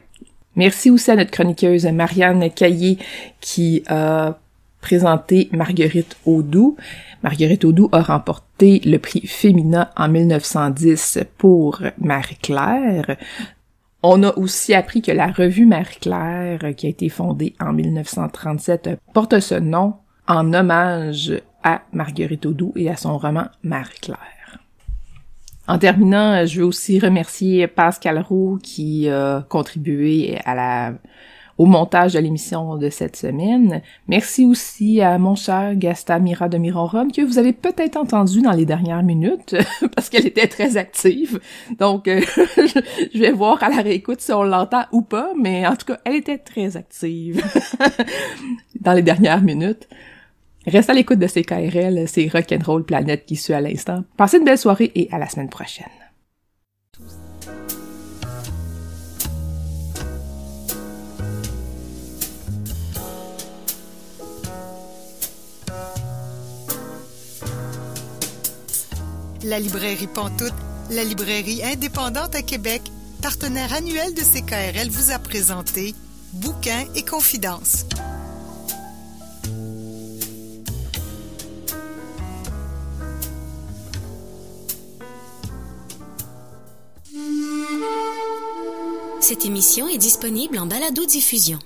A: Merci aussi à notre chroniqueuse Marianne Caillé qui a présenté Marguerite Audoux. Marguerite Audoux a remporté le prix Femina en 1910 pour Marie-Claire. On a aussi appris que la revue Marie-Claire, qui a été fondée en 1937, porte ce nom en hommage à Marguerite Audoux et à son roman Marie-Claire. En terminant, je veux aussi remercier Pascal Roux qui a contribué à la au montage de l'émission de cette semaine. Merci aussi à mon cher Gasta Mira de Miron que vous avez peut-être entendu dans les dernières minutes [laughs] parce qu'elle était très active. Donc, euh, [laughs] je vais voir à la réécoute si on l'entend ou pas, mais en tout cas, elle était très active [laughs] dans les dernières minutes. Reste à l'écoute de CKRL, c'est Rock'n'Roll Planète qui suit à l'instant. Passez une belle soirée et à la semaine prochaine.
F: La librairie Pantoute, la librairie indépendante à Québec, partenaire annuel de CKRL, vous a présenté Bouquins et Confidences.
G: Cette émission est disponible en balado-diffusion.